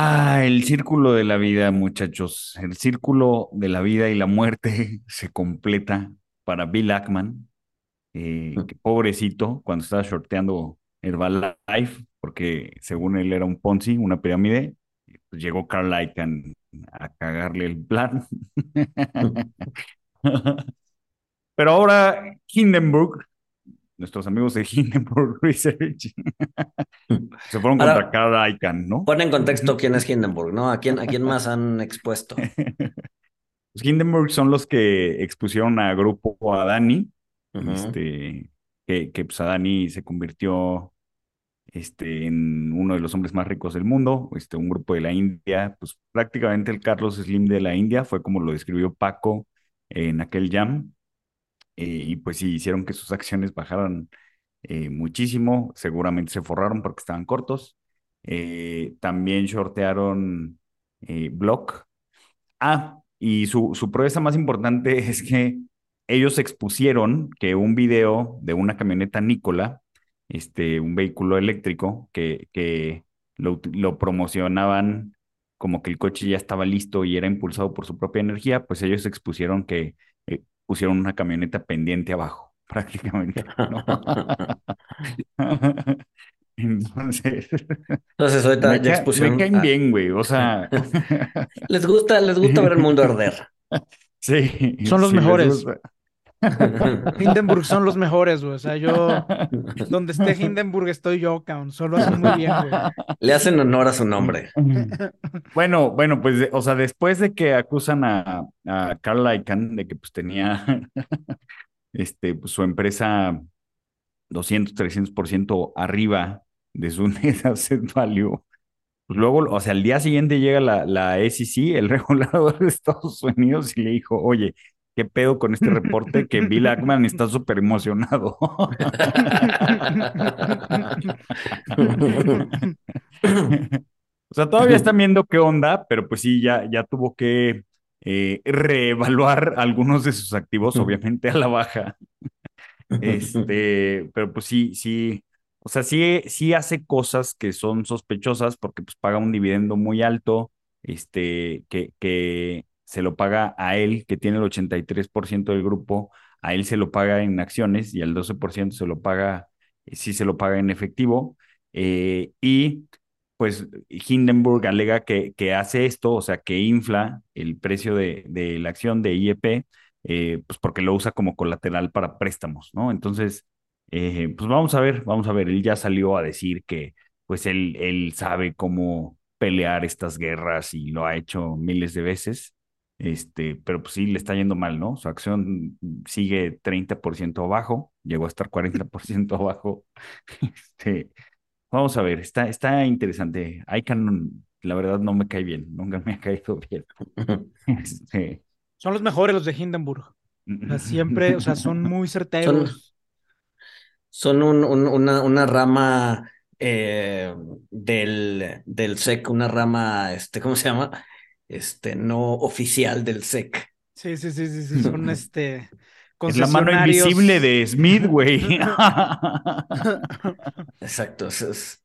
Ah, el círculo de la vida, muchachos. El círculo de la vida y la muerte se completa para Bill Ackman. Eh, que pobrecito, cuando estaba shorteando Herbalife, porque según él era un Ponzi, una pirámide, pues llegó Carl Icahn a cagarle el plan. Pero ahora Hindenburg nuestros amigos de Hindenburg Research se fueron contra Carl Icahn, ¿no? Pon en contexto quién es Hindenburg, ¿no? ¿A quién, a quién más han expuesto? Los Hindenburg son los que expusieron a Grupo Adani, este, que, que pues Adani se convirtió este, en uno de los hombres más ricos del mundo, este, un grupo de la India, pues prácticamente el Carlos Slim de la India, fue como lo describió Paco en aquel jam, eh, y pues sí, hicieron que sus acciones bajaran eh, muchísimo, seguramente se forraron porque estaban cortos. Eh, también shortearon Block. Ah, y su, su proeza más importante es que ellos expusieron que un video de una camioneta Nicola, este, un vehículo eléctrico, que, que lo, lo promocionaban como que el coche ya estaba listo y era impulsado por su propia energía, pues ellos expusieron que pusieron una camioneta pendiente abajo, prácticamente. Entonces, Entonces ahorita me, ya expusieron. Me caen bien, güey. O sea. les gusta, les gusta ver el mundo arder. Sí. Son los sí, mejores. Hindenburg son los mejores, güey. O sea, yo, donde esté Hindenburg estoy yo, cabrón. Solo hacen muy bien, güey. Le hacen honor a su nombre. Bueno, bueno, pues, o sea, después de que acusan a, a Carl Icahn de que pues tenía este, pues, su empresa 200, 300% arriba de su net asset value, pues luego, o sea, al día siguiente llega la, la SEC, el regulador de Estados Unidos, y le dijo, oye, ¿Qué pedo con este reporte que Bill Ackman está súper emocionado? o sea, todavía están viendo qué onda, pero pues sí, ya, ya tuvo que eh, reevaluar algunos de sus activos, obviamente a la baja. Este, pero pues sí, sí, o sea, sí, sí hace cosas que son sospechosas porque pues paga un dividendo muy alto, este, que, que se lo paga a él, que tiene el 83% del grupo, a él se lo paga en acciones y al 12% se lo paga, eh, sí se lo paga en efectivo. Eh, y pues Hindenburg alega que, que, hace esto, o sea, que infla el precio de, de la acción de IEP, eh, pues porque lo usa como colateral para préstamos, ¿no? Entonces, pues vamos a ver, vamos a ver, él ya salió a decir que pues él, él sabe cómo pelear estas guerras y lo ha hecho miles de veces. Este, pero pues sí le está yendo mal, ¿no? Su acción sigue 30% abajo, llegó a estar 40% abajo. Este, vamos a ver, está, está interesante. ICANN, la verdad, no me cae bien, nunca me ha caído bien. Este, son los mejores los de Hindenburg. O sea, siempre, o sea, son muy certeros. Son, son un, un, una, una rama eh, del, del SEC, una rama, este, ¿cómo se llama? Este, no oficial del SEC. Sí, sí, sí, sí, sí, son este. Es la mano invisible de Smith, güey. Exacto. Eso es...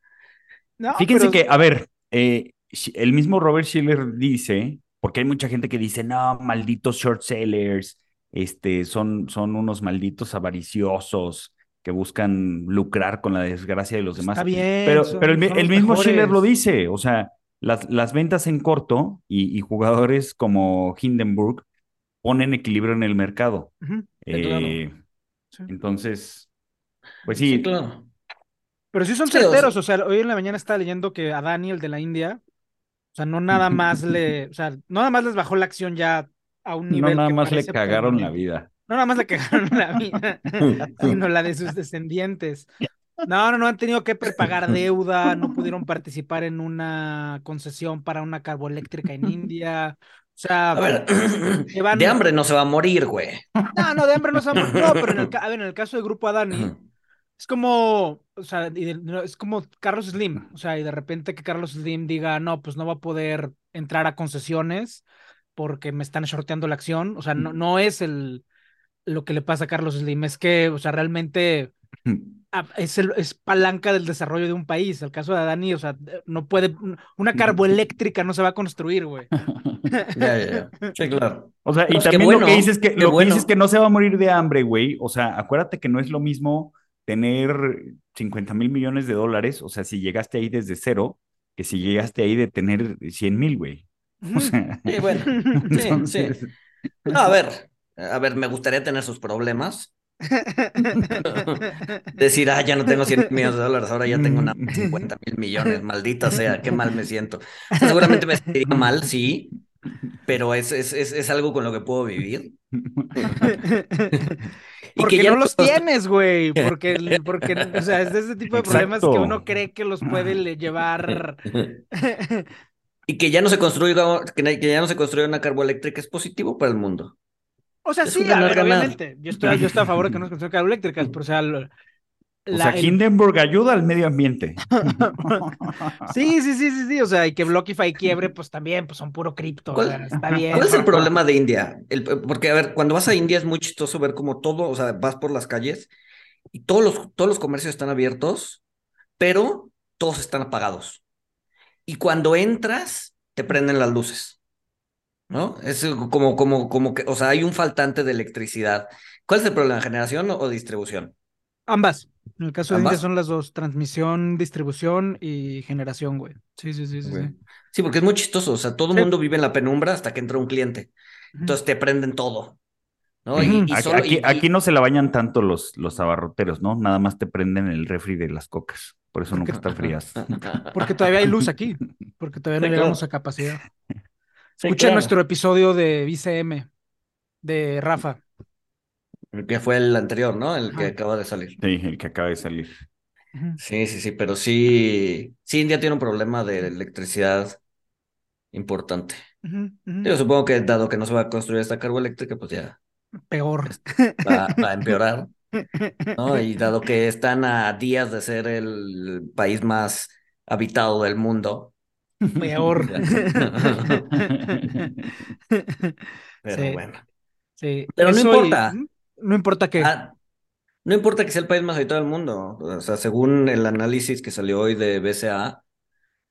no, Fíjense pero... que, a ver, eh, el mismo Robert Schiller dice, porque hay mucha gente que dice, no, malditos short sellers, este, son, son unos malditos avariciosos que buscan lucrar con la desgracia de los demás. Está bien, pero, son, pero el mismo mejores. Schiller lo dice, o sea, las, las ventas en corto y, y, jugadores como Hindenburg ponen equilibrio en el mercado. Uh -huh. eh, claro. sí. Entonces, pues sí. sí claro. Pero sí son sí, certeros, o sea, hoy en la mañana estaba leyendo que a Daniel de la India, o sea, no nada más le, o sea, no nada más les bajó la acción ya a un nivel. No nada que más le cagaron la vida. No nada más le cagaron la vida, sino la de sus descendientes. No, no, no han tenido que prepagar deuda, no pudieron participar en una concesión para una carboeléctrica en India. O sea, a ver, de hambre no se va a morir, güey. No, no, de hambre no se va a morir. No, pero en el, a ver, en el caso del grupo Adani, es como, o sea, es como Carlos Slim. O sea, y de repente que Carlos Slim diga, no, pues no va a poder entrar a concesiones porque me están shorteando la acción. O sea, no, no es el lo que le pasa a Carlos Slim, es que, o sea, realmente es, el, es palanca del desarrollo de un país. El caso de Adani, o sea, no puede, una carboeléctrica no se va a construir, güey. Ya, ya, ya. Sí, claro. O sea, y también lo que dices que, lo que dices que no se va a morir de hambre, güey. O sea, acuérdate que no es lo mismo tener 50 mil millones de dólares, o sea, si llegaste ahí desde cero, que si llegaste ahí de tener 100 mil, güey. O sea, sí, bueno, sí, sí. No, a ver, a ver, me gustaría tener sus problemas, Decir, ah, ya no tengo 100 millones de dólares, ahora ya tengo una 50 mil millones, maldita sea, qué mal me siento. seguramente me sentiría mal, sí, pero es, es, es, algo con lo que puedo vivir. y porque que ya no los tienes, güey, porque, porque, o sea, es de ese tipo de problemas que uno cree que los puede llevar. y que ya no se construya, que ya no se construye una carboeléctrica es positivo para el mundo. O sea, sí, obviamente. Yo estoy, yo estoy a favor de que no se construyan carboeléctricas, pero o sea, o sea, Hindenburg ayuda al medio ambiente. sí, sí, sí, sí, sí. O sea, y que Blockify quiebre, pues también, pues son puro cripto. está bien. ¿Cuál es el problema de India? porque, a ver, cuando vas a India es muy chistoso ver como todo, o sea, vas por las calles y todos los, todos los comercios están abiertos, pero todos están apagados. Y cuando entras, te prenden las luces. ¿No? Es como, como, como que, o sea, hay un faltante de electricidad. ¿Cuál es el problema? ¿Generación o, distribución? Ambas. En el caso de India son las dos, transmisión, distribución y generación, güey. Sí, sí, sí, sí. Sí, porque es muy chistoso. O sea, todo el mundo vive en la penumbra hasta que entra un cliente. Entonces te prenden todo. ¿no? aquí, no se la bañan tanto los, los abarroteros, ¿no? Nada más te prenden el refri de las cocas. Por eso nunca están frías. Porque todavía hay luz aquí. Porque todavía no llegamos a capacidad. Escucha nuestro episodio de BCM de Rafa. El que fue el anterior, ¿no? El que acaba de salir. Sí, el que acaba de salir. Sí, sí, sí, pero sí, sí, India tiene un problema de electricidad importante. Yo supongo que dado que no se va a construir esta eléctrica, pues ya. Peor. Va, va, a empeorar. ¿no? Y dado que están a días de ser el país más habitado del mundo, Peor. Pero bueno. Sí. Pero no importa. No importa qué. Ah, no importa que sea el país más habitado del mundo. O sea, según el análisis que salió hoy de BCA,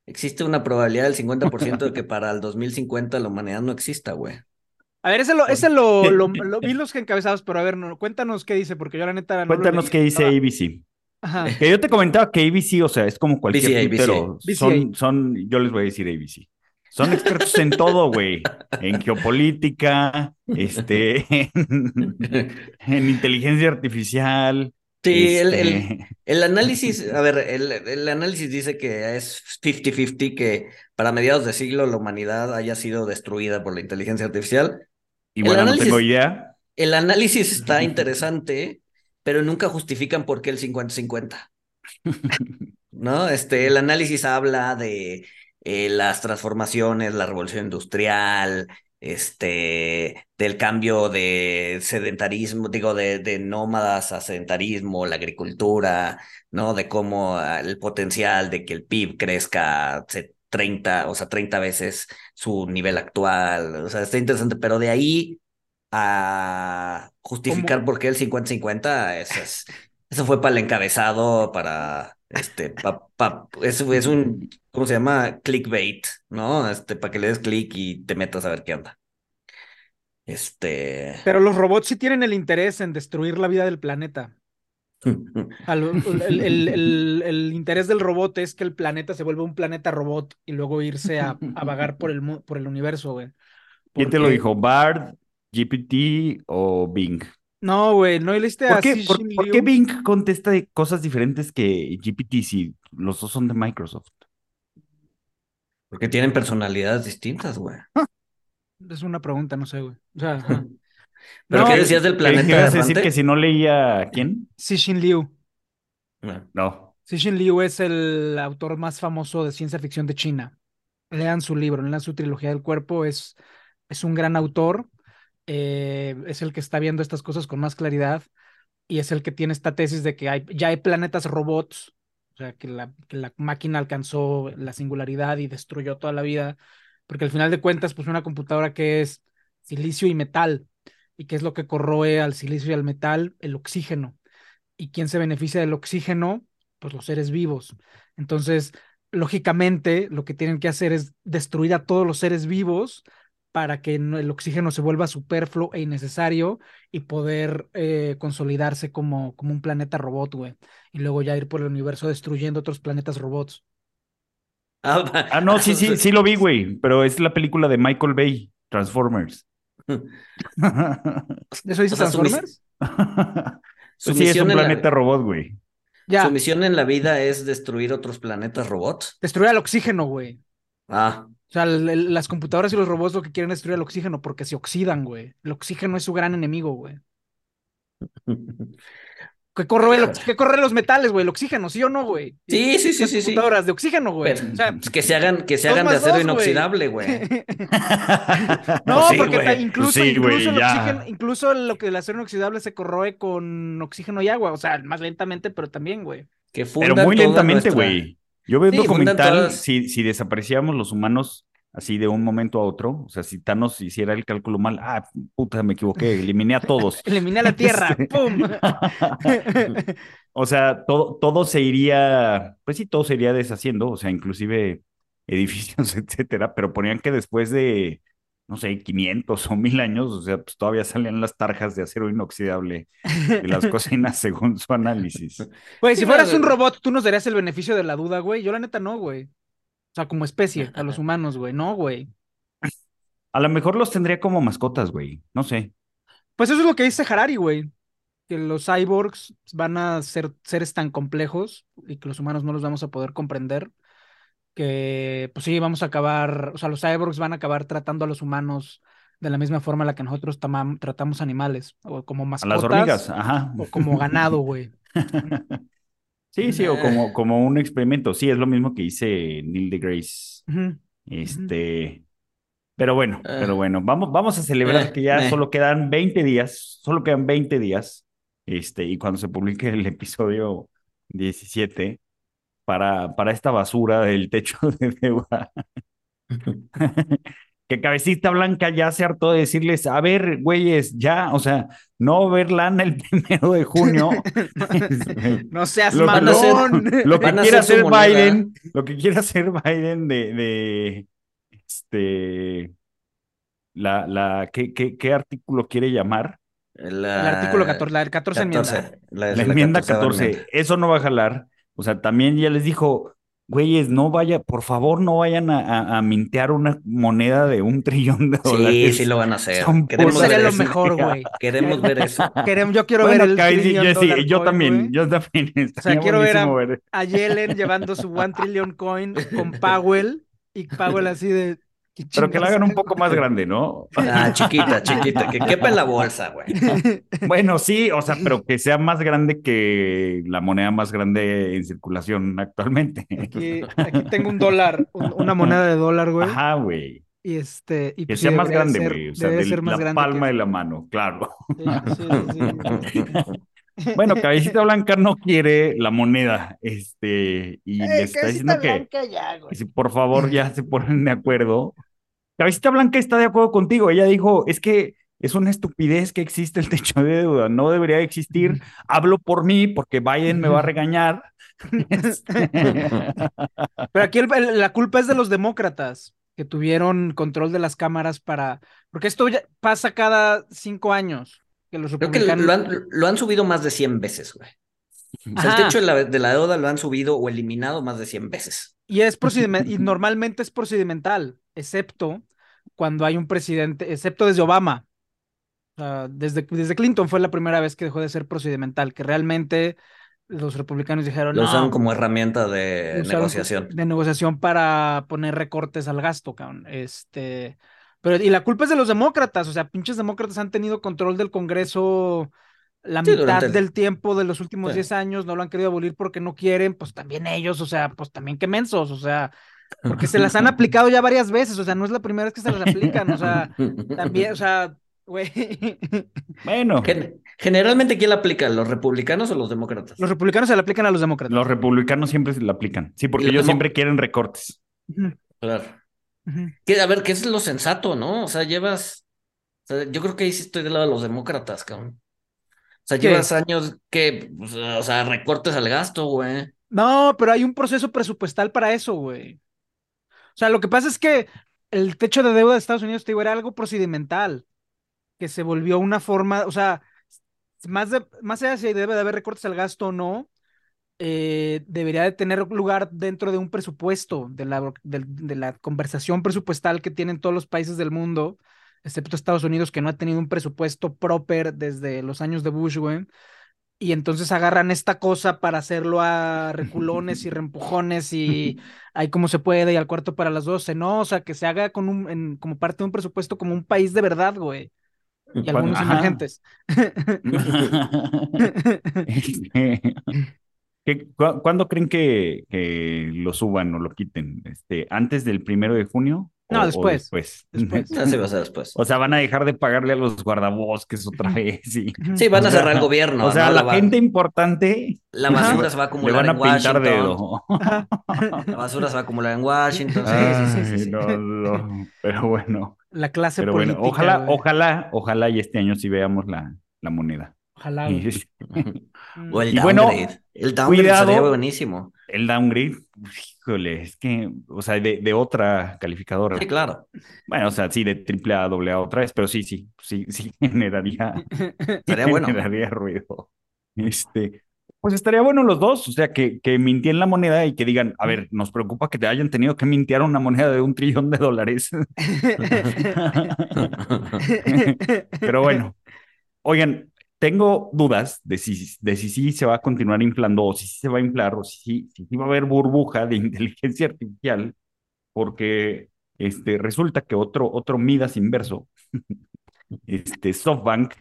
existe una probabilidad del 50% de que para el 2050 la humanidad no exista, güey. A ver, ese lo, ese lo, lo, vi los encabezados, pero a ver, no, cuéntanos qué dice, porque yo la neta. cuéntanos qué dice ABC. Que yo te comentaba que ABC, o sea, es como cualquier pero son, son, yo les voy a decir ABC. Son expertos en todo, güey. En geopolítica, este, en, inteligencia artificial. Sí, el, este el, análisis, a ver, el, análisis dice que es 50-50, que para mediados de siglo la humanidad haya sido destruida por la inteligencia artificial. Y bueno, no tengo idea. El análisis está interesante pero nunca justifican por qué el 50-50. ¿No? Este, el análisis habla de eh, las transformaciones, la revolución industrial, este, del cambio de sedentarismo, digo, de, de nómadas a sedentarismo, la agricultura, ¿no? De cómo ah, el potencial de que el PIB crezca 30, o sea, 30 veces su nivel actual. O sea, está interesante, pero de ahí a justificar por qué el 50-50, eso, eso fue para el encabezado, para este, pa, eso es un, ¿cómo se llama? Clickbait, ¿no? Este, para que le des clic y te metas a ver qué onda. Este. Pero los robots sí tienen el interés en destruir la vida del planeta. el, interés del robot es que el planeta se vuelva un planeta robot y luego irse a, vagar por el, por el universo, güey. ¿Quién te lo dijo? ¿Bard, GPT o Bing. No, güey, no leíste ¿Por qué, por, qué Bing contesta de cosas diferentes que GPT si los dos son de Microsoft? Porque tienen personalidades distintas, güey. Es una pregunta, no sé, güey. O sea, ¿Pero qué decías del planeta? ¿Qué ibas a decir que si no leía quién? Xixin Liu. Ah. No. Cixin Liu es el autor más famoso de ciencia ficción de China. Lean su libro, lean su trilogía del cuerpo, es, es un gran autor, eh, es el que está viendo estas cosas con más claridad y es el que tiene esta tesis de que hay, ya hay planetas robots, o sea, que la, que la máquina alcanzó la singularidad y destruyó toda la vida, porque al final de cuentas, pues una computadora que es silicio y metal, y qué es lo que corroe al silicio y al metal, el oxígeno. ¿Y quién se beneficia del oxígeno? Pues los seres vivos. Entonces, lógicamente, lo que tienen que hacer es destruir a todos los seres vivos para que el oxígeno se vuelva superfluo e innecesario y poder eh, consolidarse como, como un planeta robot, güey. Y luego ya ir por el universo destruyendo otros planetas robots. Ah, ah, no, sí, sí, sí lo vi, güey, pero es la película de Michael Bay, Transformers. ¿Eso dice Transformers? Pues sí, es un planeta robot, güey. Ya. Su misión en la vida es destruir otros planetas robots. Destruir el oxígeno, güey. Ah. O sea, las computadoras y los robots lo que quieren es destruir el oxígeno porque se oxidan, güey. El oxígeno es su gran enemigo, güey. ¿Qué corre, los metales, güey? El oxígeno, ¿sí o no, güey? Sí, sí, sí, sí. computadoras de oxígeno, güey. o sea, pues que se hagan, que se hagan de acero inoxidable, güey. no, porque incluso, incluso, el oxígeno, incluso lo que el acero inoxidable se corroe con oxígeno y agua. O sea, más lentamente, pero también, güey. pero muy lentamente, güey. Yo veo un documental, si, si desaparecíamos los humanos así de un momento a otro, o sea, si Thanos hiciera el cálculo mal, ah, puta, me equivoqué, eliminé a todos. eliminé a la Tierra, ¡pum! o sea, todo, todo se iría, pues sí, todo se iría deshaciendo, o sea, inclusive edificios, etcétera, pero ponían que después de, no sé, 500 o 1000 años, o sea, pues todavía salían las tarjas de acero inoxidable de las cocinas según su análisis. Güey, si fueras un robot, ¿tú nos darías el beneficio de la duda, güey? Yo la neta no, güey. O sea, como especie, a los humanos, güey. No, güey. A lo mejor los tendría como mascotas, güey. No sé. Pues eso es lo que dice Harari, güey. Que los cyborgs van a ser seres tan complejos y que los humanos no los vamos a poder comprender. Que, pues sí, vamos a acabar. O sea, los cyborgs van a acabar tratando a los humanos de la misma forma en la que nosotros tratamos animales. O como mascotas. A las hormigas, ajá. O como ganado, güey. Sí, sí, o como, como un experimento. Sí, es lo mismo que hice Neil deGrasse. Este. Pero bueno, pero bueno, vamos, vamos a celebrar eh, que ya solo quedan 20 días, solo quedan 20 días, este, y cuando se publique el episodio 17, para, para esta basura del techo de deuda. que Cabecita Blanca ya se hartó de decirles, a ver, güeyes, ya, o sea, no ver lana el primero de junio. no seas lo, malón. Lo, que quiere hacer Biden, lo que quiere hacer Biden de, de este, la, la, ¿qué, qué, qué artículo quiere llamar? el artículo 14, la 14, enmienda. La, enmienda 14, eso no va a jalar. O sea, también ya les dijo, güeyes, no vaya, por favor, no vayan a, a, mintear una moneda de un trillón de dólares. Sí, sí lo van a hacer. Queremos ver lo mejor, güey. Queremos ver eso. Queremos, yo quiero ver el sí, yo, también, yo también. O sea, quiero ver a, Yellen llevando su one trillion coin con Powell y Powell así de pero que la hagan un poco más grande, ¿no? Ah, chiquita, chiquita, que quepa en la bolsa, güey. Bueno, sí, o sea, pero que sea más grande que la moneda más grande en circulación actualmente. Aquí, tengo un dólar, una moneda de dólar, güey. Ajá, güey. Y este. Y que pues sea más grande, güey. O sea, de la palma de la mano, claro. Sí, sí, Bueno, Cabecita Blanca no quiere la moneda, este, y le está diciendo que, si por favor ya se ponen de acuerdo. Cabecita Blanca está de acuerdo contigo, ella dijo, es que es una estupidez que existe el techo de deuda, no debería existir, hablo por mí porque Biden me va a regañar. Este. Pero aquí la culpa es de los demócratas que tuvieron control de las cámaras para, porque esto ya pasa cada cinco años. Creo que lo han, subido más de 100 veces, güey. O sea, el techo de la, de la, deuda lo han subido o eliminado más de 100 veces. Y es y normalmente es procedimental, excepto cuando hay un presidente, excepto desde Obama. desde, desde Clinton fue la primera vez que dejó de ser procedimental, que realmente los republicanos dijeron. Lo usaron como herramienta de negociación. De negociación para poner recortes al gasto, cabrón. Este. Pero, y la culpa es de los demócratas, o sea, pinches demócratas han tenido control del Congreso la Sí, mitad el- del tiempo de los últimos Sí. 10 años no lo han querido abolir porque no quieren, pues también ellos, o sea, pues también qué mensos, o sea, porque se las han aplicado ya varias veces, o sea, no es la primera vez que se las aplican, o sea, también, o sea, güey, Bueno, Gen- Generalmente, ¿quién la aplica? ¿Los republicanos o los demócratas? los republicanos se la aplican a los demócratas. los republicanos siempre se la aplican. Sí, porque ellos siempre quieren recortes. Ujú, Que, a ver, ¿qué es lo sensato, no? O sea, llevas. o sea, yo creo que ahí sí estoy del lado de los demócratas, cabrón. O sea, ¿Qué? llevas años que, o sea, recortes al gasto, güey. No, pero hay un proceso presupuestal para eso, güey. O sea, lo que pasa es que el techo de deuda de Estados Unidos, te digo, era algo procedimental, que se volvió una forma, o sea, más, de, más allá de si debe de haber recortes al gasto o no, eh, debería de tener lugar dentro de un presupuesto, de la, de, la conversación presupuestal que tienen todos los países del mundo, excepto Estados Unidos, que no ha tenido un presupuesto proper desde los años de Bush, güey. Y entonces agarran esta cosa para hacerlo a reculones y reempujones y ahí como se puede y al cuarto para las doce, ¿no? O sea, que se haga con un, en- como parte de un presupuesto como un país de verdad, güey. Y algunos ajá. emergentes. Este, ¿qué- cu- ¿Cuándo creen que, que lo suban o lo quiten? Este, ¿Antes del primero de junio? No, o- o después. después? Después. Así va a ser después. O sea, van a dejar de pagarle a los guardabosques otra vez. Y, Sí, van a o sea, cerrar el gobierno. o sea, ¿no? la, gente importante La basura se va a le acumular van a en pintar Washington. dedo. La basura se va a acumular en Washington. Sí, Ay, sí, sí, sí, sí. no, no, Pero bueno, La clase pero bueno, política. ojalá, güey. ojalá, ojalá y este año sí veamos la, la moneda. Ojalá. Y Mm. O el bueno, downgrade. el downgrade cuidado. sería buenísimo. el downgrade, híjole, es que, o sea, de, de otra calificadora. Sí, claro. Bueno, o sea, sí, de triple A, doble A otra vez, pero sí, sí, sí, sí generaría, Estaría bueno. generaría ruido. Este, pues estaría bueno los dos, o sea, que, que mintien la moneda y que digan, a ver, nos preocupa que te hayan tenido que mintear una moneda de un trillón de dólares. Pero bueno, oigan, tengo dudas de si, de si sí se va a continuar inflando o si sí se va a inflar o si, si va a haber burbuja de inteligencia artificial, porque este, resulta que otro, otro Midas inverso, este, SoftBank,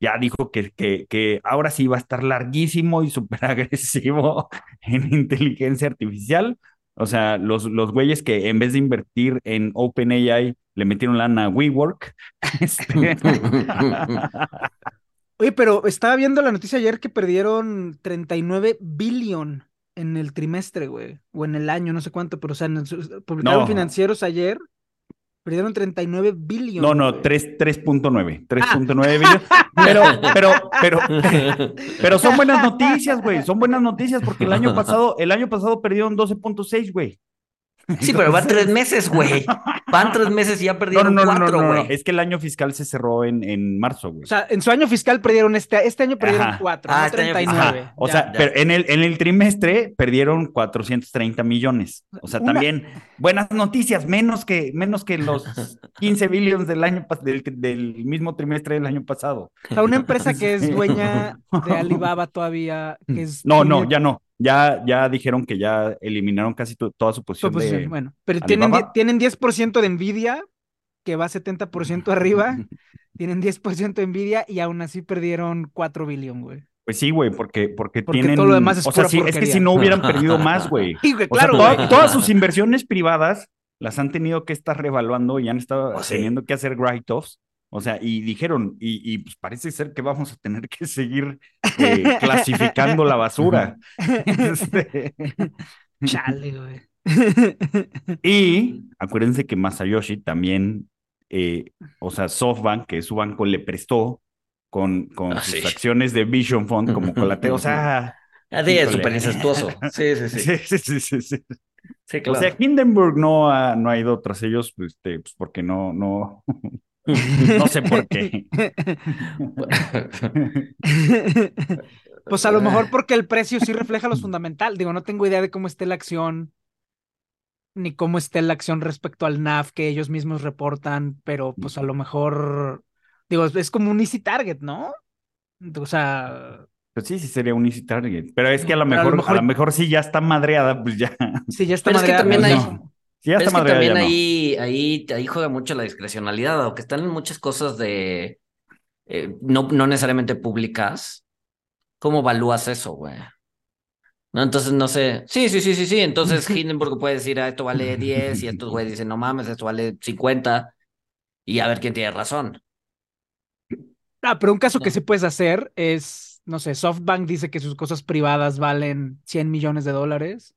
ya dijo que, que, que ahora sí va a estar larguísimo y súper agresivo en inteligencia artificial. O sea, los, los güeyes que en vez de invertir en OpenAI le metieron lana a WeWork. Este, Oye, pero estaba viendo la noticia ayer que perdieron 39 billion en el trimestre, güey, o en el año, no sé cuánto, pero o sea, en el- publicaron No. financieros ayer, perdieron 39 billion. No, no, güey. 3, 3.9, 3.9 billones. Pero, pero, pero, pero son buenas noticias, güey. Son buenas noticias porque el año pasado, el año pasado perdieron 12.6, güey. Sí, pero van tres meses, güey. Van tres meses y ya perdieron no, no, no, cuatro, no, güey. no. Es que el año fiscal se cerró en, en marzo, güey. O sea, en su año fiscal perdieron este, este año perdieron Ajá. 4, Ah, no este año 39. Ajá. O ya. sea, ya. pero en el, en el trimestre perdieron 430 millones. O sea, Una- también buenas noticias, menos que, menos que los 15 billones del año del, del mismo trimestre del año pasado. O sea, una empresa que es dueña de Alibaba todavía, que es... No, no, ya no. Ya, ya dijeron que ya eliminaron casi to- toda su posición de... Bueno, pero tienen, tienen 10% de Nvidia, que va 70% arriba, tienen 10% de Nvidia y aún así perdieron 4 billion, güey. Pues sí, güey, porque, porque, Porque tienen... todo lo demás es o sea, sí, es que si no hubieran perdido más, güey. Sí, güey, O sea, claro, toda- todas sus inversiones privadas las han tenido que estar revaluando y han estado Oh, sí. teniendo que hacer write-offs. O sea, y dijeron, y, y, pues parece ser que vamos a tener que seguir eh, clasificando la basura. Este, Chale, güey. y acuérdense que Masayoshi también, eh, o sea, SoftBank, que su banco le prestó con, con Ah, sus sí. acciones de Vision Fund como colateo. O sea, Así es, Híjole. súper incestuoso. Sí, sí, sí. sí, sí, sí, sí, sí. Sí, O claro. sea, Hindenburg no ha, no ha ido tras ellos, este, pues porque no, no, no sé por qué. Pues a lo mejor porque el precio sí refleja los fundamental. Digo, no tengo idea de cómo esté la acción, ni cómo esté la acción respecto al NAV que ellos mismos reportan, pero pues a lo mejor, digo, es- es como un easy target, ¿no? O sea, Pues sí, sí sería un easy target. Pero es que a lo a lo mejor, a lo mejor sí ya está madreada, pues ya. si ya está Pero es que madreada, también pues hay- no. Pero es que también ya no. ahí, ahí, ahí juega mucho la discrecionalidad, aunque están en muchas cosas de eh, no, no necesariamente públicas. ¿Cómo evalúas eso, güey? No, entonces no sé. Sí, sí, sí, sí, sí. Entonces Hindenburg puede decir, ah, esto vale 10 y estos güeyes dicen, no mames, esto vale 50 y a ver quién tiene razón. Ah, pero un caso que sí puedes hacer es, no sé, SoftBank dice que sus cosas privadas valen 100 millones de dólares.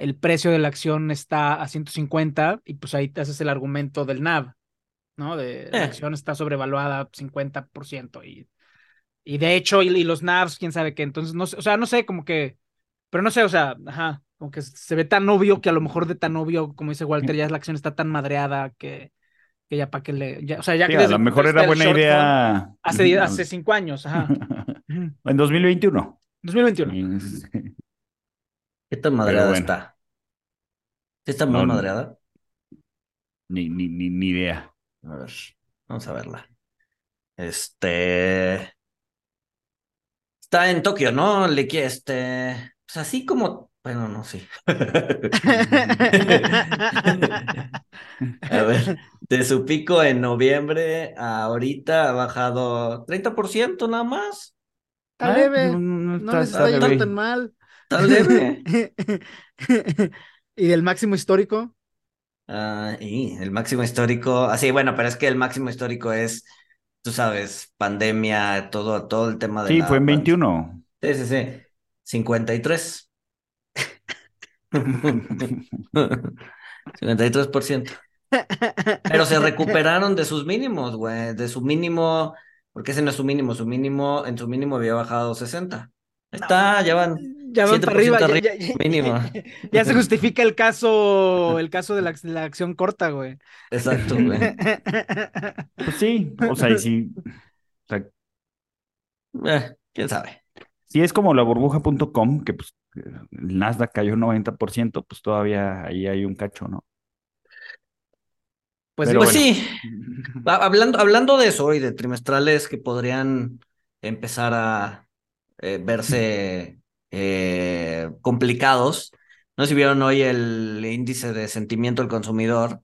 El precio de la acción está a 150 y pues ahí te haces el argumento del NAV, ¿no? De la Eh. acción está sobrevaluada 50% y, y de hecho, y, y los NAVs, quién sabe qué. Entonces, no sé, o sea, no sé, como que, pero no sé, o sea, ajá, como que se ve tan obvio que a lo mejor de tan obvio, como dice Walter, ya la acción está tan madreada que, que ya para que le, ya, o sea, ya Sí, que a lo mejor era buena idea. Hace, hace cinco años, ajá. En 2021. 2021. Sí. ¿Qué tan madreada bueno. está? ¿Sí está muy No, no. madreada? Ni, ni, ni, ni idea. A ver, vamos a verla. Este. Está en Tokio, ¿no? Le este. Pues así como. Bueno, no, sí. A ver, de su pico en noviembre a ahorita ha bajado 30% nada más. Está Ah, leve. no, no No está- les está está yendo leve. tan mal. Está leve. ¿Y del máximo histórico? Ah, y el máximo histórico. Así, bueno, pero es que el máximo histórico es, tú sabes, pandemia, todo, todo el tema de Sí, la fue en pan- 21. Sí, sí, sí. 53. 53%. Pero se recuperaron de sus mínimos, güey. De su mínimo, porque ese no es su mínimo, su mínimo, en su mínimo había bajado 60. Ahí está, ya van. Ya van para arriba. 7% Ya, arriba, ya- ya- mínimo. ya se justifica el caso, el caso de la, de la acción corta, güey. Exacto, güey. Pues sí, o sea, y si, o sea, Eh, quién sabe. si es como la burbuja.com, que pues el Nasdaq cayó 90%, pues todavía ahí hay un cacho, ¿no? Pues, Pues bueno. sí, Ha- Hablando, hablando de eso y de trimestrales que podrían empezar a eh, verse eh, complicados, no sé si vieron hoy el índice de sentimiento del consumidor,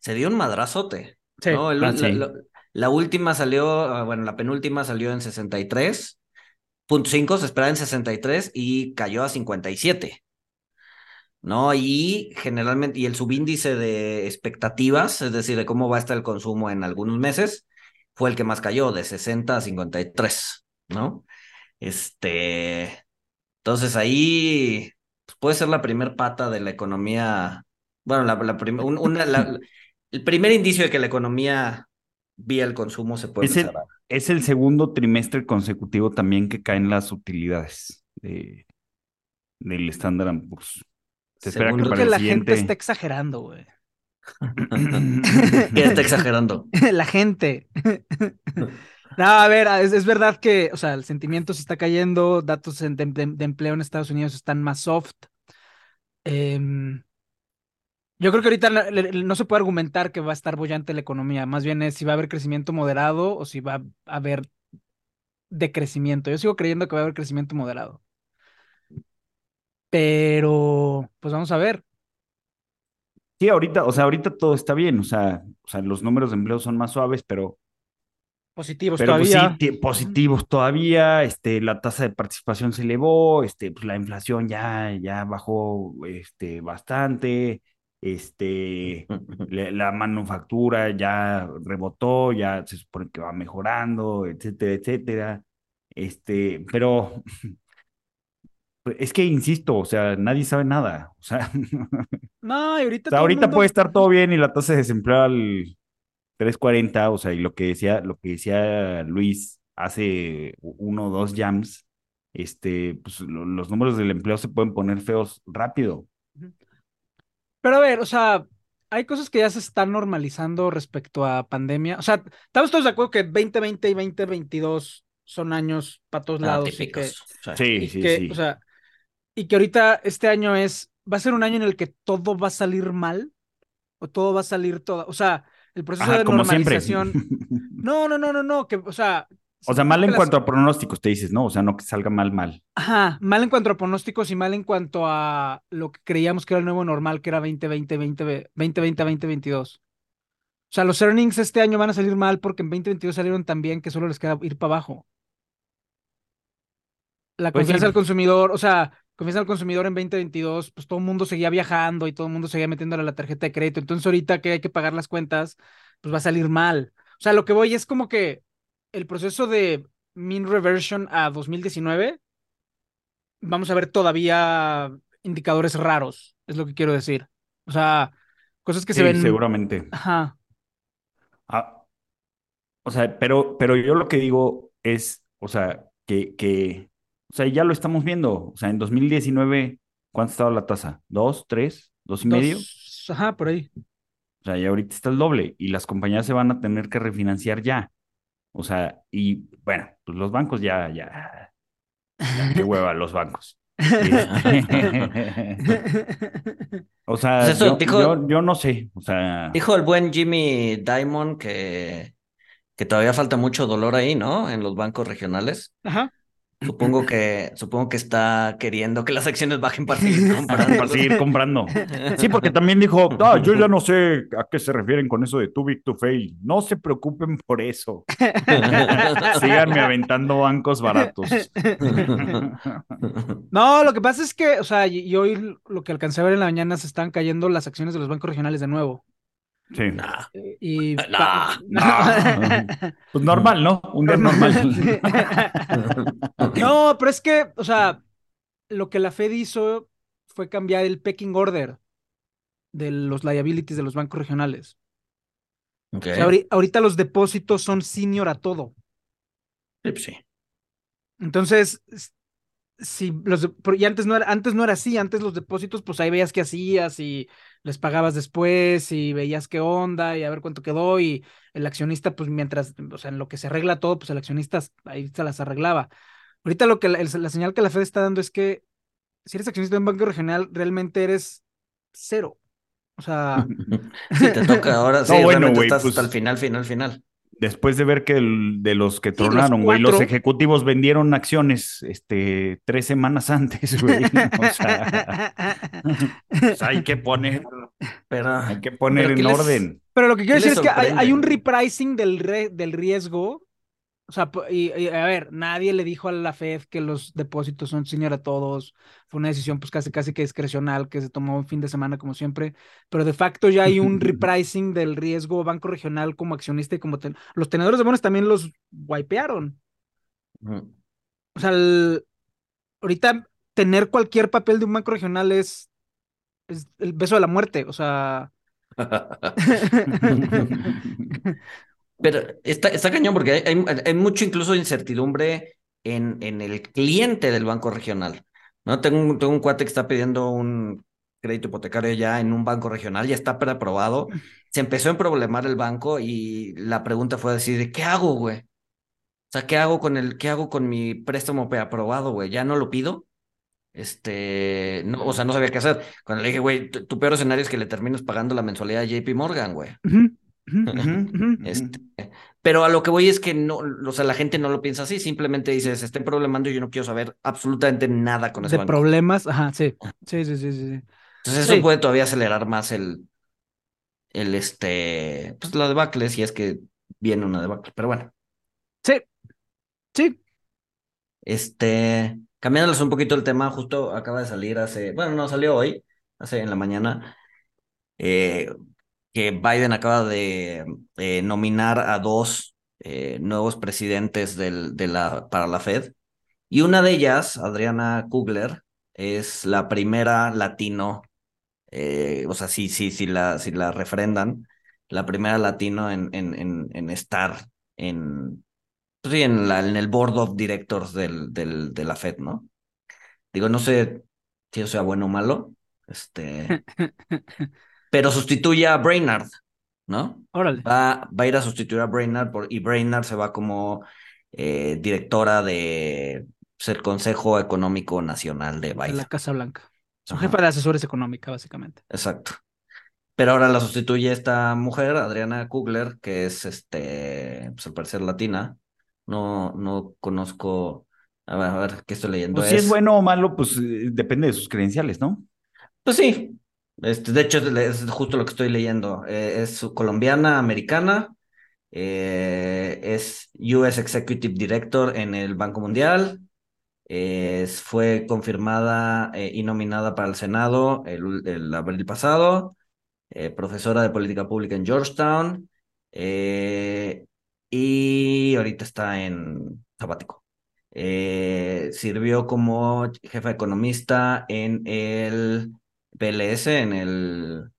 se dio un madrazote, Sí. ¿no? El- Ah, la- la última salió, ah, bueno, la penúltima salió en 63.5, se esperaba en 63 y cayó a 57. ¿no? Y generalmente, y el subíndice de expectativas, es decir, de cómo va a estar el consumo en algunos meses, fue el que más cayó, de 60 a 53, ¿no? Este, entonces ahí pues, puede ser la primer pata de la economía, bueno, la, la prim- un- una- la- el primer indicio de que la economía vía el consumo se puede Es el, es el segundo trimestre consecutivo también que caen las utilidades de, del Standard Poor's. Se espera que Creo para que el la gente está exagerando, güey. ¿Quién está exagerando? la gente. No, a ver, es, es verdad que, o sea, el sentimiento se está cayendo, datos de, empleo en Estados Unidos están más soft. Em, yo creo que ahorita no se puede argumentar que va a estar bollante la economía, más bien es si va a haber crecimiento moderado o si va a haber decrecimiento. Yo sigo creyendo que va a haber crecimiento moderado. Pero, pues vamos a ver. Sí, ahorita, o sea, ahorita todo está bien, o sea, o sea, los números de empleo son más suaves, pero, Positivos pero pues todavía. sí, ti- positivos todavía, este, la tasa de participación se elevó, este, pues la inflación ya, ya bajó, este, bastante, este, la, la manufactura ya rebotó, ya se supone que va mejorando, etcétera, etcétera, este, pero pues, es que insisto, o sea, nadie sabe nada, o sea, No, y ahorita O sea, todo el ahorita mundo- puede estar todo bien y la tasa de desempleo al 3.40, o sea, y lo que decía, lo que decía Luis hace uno o dos jams, este, pues lo- los números del empleo se pueden poner feos rápido. Pero a ver, o sea, hay cosas que ya se están normalizando respecto a pandemia. O sea, estamos todos de acuerdo que 2020 y 2022 son años para todos Ah, lados. y que, Sí, y sí, que, sí. o sea, y que ahorita este año es, va a ser un año en el que todo va a salir mal, o todo va a salir todo, o sea, el proceso Ajá, de como siempre. normalización. No, no, no, no, no, que, o sea. O sea, mal en las- cuanto a pronósticos, te dices, ¿no? O sea, no que salga mal, mal. Ajá, mal en cuanto a pronósticos y mal en cuanto a lo que creíamos que era el nuevo normal, que era 2020, 2020, 2020, 2022. O sea, los earnings este año van a salir mal porque en 2022 salieron tan bien que solo les queda ir para abajo. la Pues confianza sí. del consumidor, o sea, confianza del consumidor en 2022, pues todo el mundo seguía viajando y todo el mundo seguía metiéndole la tarjeta de crédito. Entonces ahorita que hay que pagar las cuentas, pues va a salir mal. O sea, lo que voy es como que el proceso de mean reversion a 2019, vamos a ver todavía indicadores raros, es lo que quiero decir. O sea, cosas que se ven... seguramente. Ajá. Ah, o sea, pero, pero yo lo que digo es, o sea, que, que, o sea, ya lo estamos viendo. O sea, en 2019, ¿cuánto estaba la tasa? ¿Dos, tres, dos y medio? Ajá, por ahí. O sea, y ahorita está el doble y las compañías se van a tener que refinanciar ya. O sea, y bueno, pues los bancos ya, ya, ya, qué hueva los bancos. Este, o sea, Pues eso yo, dijo- yo, yo no sé, o sea, Dijo el buen Jimmy Dimon que, que todavía falta mucho dolor ahí, ¿no? En los bancos regionales. Ajá. Supongo que, supongo que está queriendo que las acciones bajen para seguir comprando. para seguir comprando. Sí, porque también dijo, no, yo ya no sé a qué se refieren con eso de too big to fail. No se preocupen por eso. Síganme aventando bancos baratos. No, lo que pasa es que, o sea, y, y hoy lo que alcancé a ver en la mañana se están cayendo las acciones de los bancos regionales de nuevo. Sí. Nah. Y Nah, nah. Pues normal, ¿no? Un día normal. No, pero es que, o sea, lo que la Fed hizo fue cambiar el pecking order de los liabilities de los bancos regionales. Ok. O sea, ahori- ahorita los depósitos son senior a todo. Sí, pues sí. Entonces, si los y antes no era, antes no era así, antes los depósitos, pues ahí veías qué hacías y les pagabas después y veías qué onda y a ver cuánto quedó y el accionista, pues mientras, o sea, en lo que se arregla todo, pues el accionista ahí se las arreglaba. Ahorita lo que la, señal que la Fed está dando es que si eres accionista de un banco regional, realmente eres cero. O sea, Sí, te toca ahora. Sí, No, bueno, güey, estás pues- hasta el final, final, final. Después de ver que el- de los que tronaron, güey, los ejecutivos vendieron acciones este, tres semanas antes, güey. O sea, pues hay que poner, Pero, hay que poner Pero ¿qué en les- orden. Pero lo que quiero ¿Qué decir es que hay, hay un repricing del, re- del riesgo. O sea, y, y, a ver, nadie le dijo a la Fed que los depósitos son senior a todos. Fue una decisión, pues casi casi que discrecional que se tomó un fin de semana, como siempre. Pero de facto ya hay un repricing del riesgo banco regional como accionista y como ten- los tenedores de bonos también los wipearon. O sea, el- ahorita tener cualquier papel de un banco regional es, es el beso de la muerte. O sea. Pero está, está cañón porque hay, hay, mucho incluso incertidumbre en, en el cliente del banco regional. ¿no? Tengo un, tengo un cuate que está pidiendo un crédito hipotecario ya en un banco regional, ya está preaprobado. Se empezó a problemar el banco y la pregunta fue decir, ¿qué hago, güey? O sea, ¿qué hago con el, qué hago con mi préstamo preaprobado, güey? ¿Ya no lo pido? Este, no, o sea, no sabía qué hacer. Cuando le dije, güey, tu, tu peor escenario es que le termines pagando la mensualidad a JP Morgan, güey. Ujú. Este, pero a lo que voy es que no, o sea, la gente no lo piensa así, simplemente dice, se estén problemando y yo no quiero saber absolutamente nada con ese de banco. problemas, ajá, sí. Sí, sí, sí, sí. sí. Entonces eso Sí. puede todavía acelerar más el, el este, pues la debacle, si es que viene una debacle, pero bueno, Sí. Sí. este, cambiándoles un poquito el tema, justo acaba de salir hace, bueno, no salió hoy, hace en la mañana, eh, que Biden acaba de eh, nominar a dos eh, nuevos presidentes del, de la, para la Fed. Y una de ellas, Adriana Kugler, es la primera latino, eh, o sea, sí, sí, sí la, sí la refrendan, la primera latino en, en, en, en estar en, pues sí, en, la, en el board of directors del, del, de la Fed, ¿no? Digo, no sé si eso sea bueno o malo, este, pero sustituye a Brainard, ¿no? Órale. Va, va a ir a sustituir a Brainard por, y Brainard se va como eh, directora de pues, el Consejo Económico Nacional de De Biden. la Casa Blanca. Su Ajá, jefa de asesores económica, básicamente. exacto. Pero ahora la sustituye esta mujer, Adriana Kugler, que es este, pues al parecer latina. No, no conozco. A ver, a ver, ¿qué estoy leyendo? Pues si es bueno o malo, pues eh, depende de sus credenciales, ¿no? Pues sí. Este, de hecho, es, justo lo que estoy leyendo. Eh, es colombiana, americana. eh, es US Executive Director en el Banco Mundial. Eh, fue confirmada y nominada para el Senado el, abril pasado. profesora de política pública en Georgetown. y ahorita está en sabático. Sirvió como jefa economista en el PLS, en el...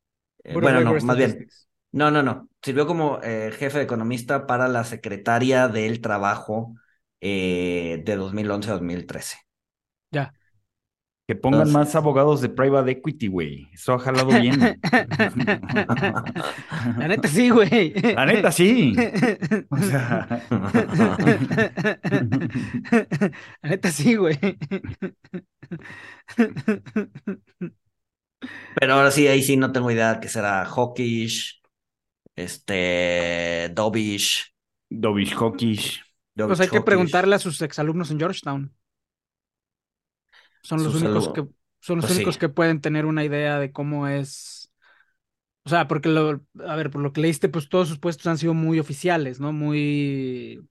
eh, bueno, no, más bien. No, no, no. Sirvió como eh, jefe de economista para la Secretaria del Trabajo eh, de 2011 a 2013. Ya. Que pongan Entonces- más abogados de private equity, güey. Eso ha jalado bien. La neta sí, güey. La neta, sí. O sea, La neta sí, güey. Pero ahora sí, ahí sí no tengo idea que será Hawkish, este, Dobish. Dovish Hawkish. Pues hay que preguntarle a sus exalumnos en Georgetown. Son los Sus únicos alumnos. que son los Pues únicos sí. que pueden tener una idea de cómo es. O sea, porque lo, a ver, por lo que leíste, pues todos sus puestos han sido muy oficiales, ¿no? Muy,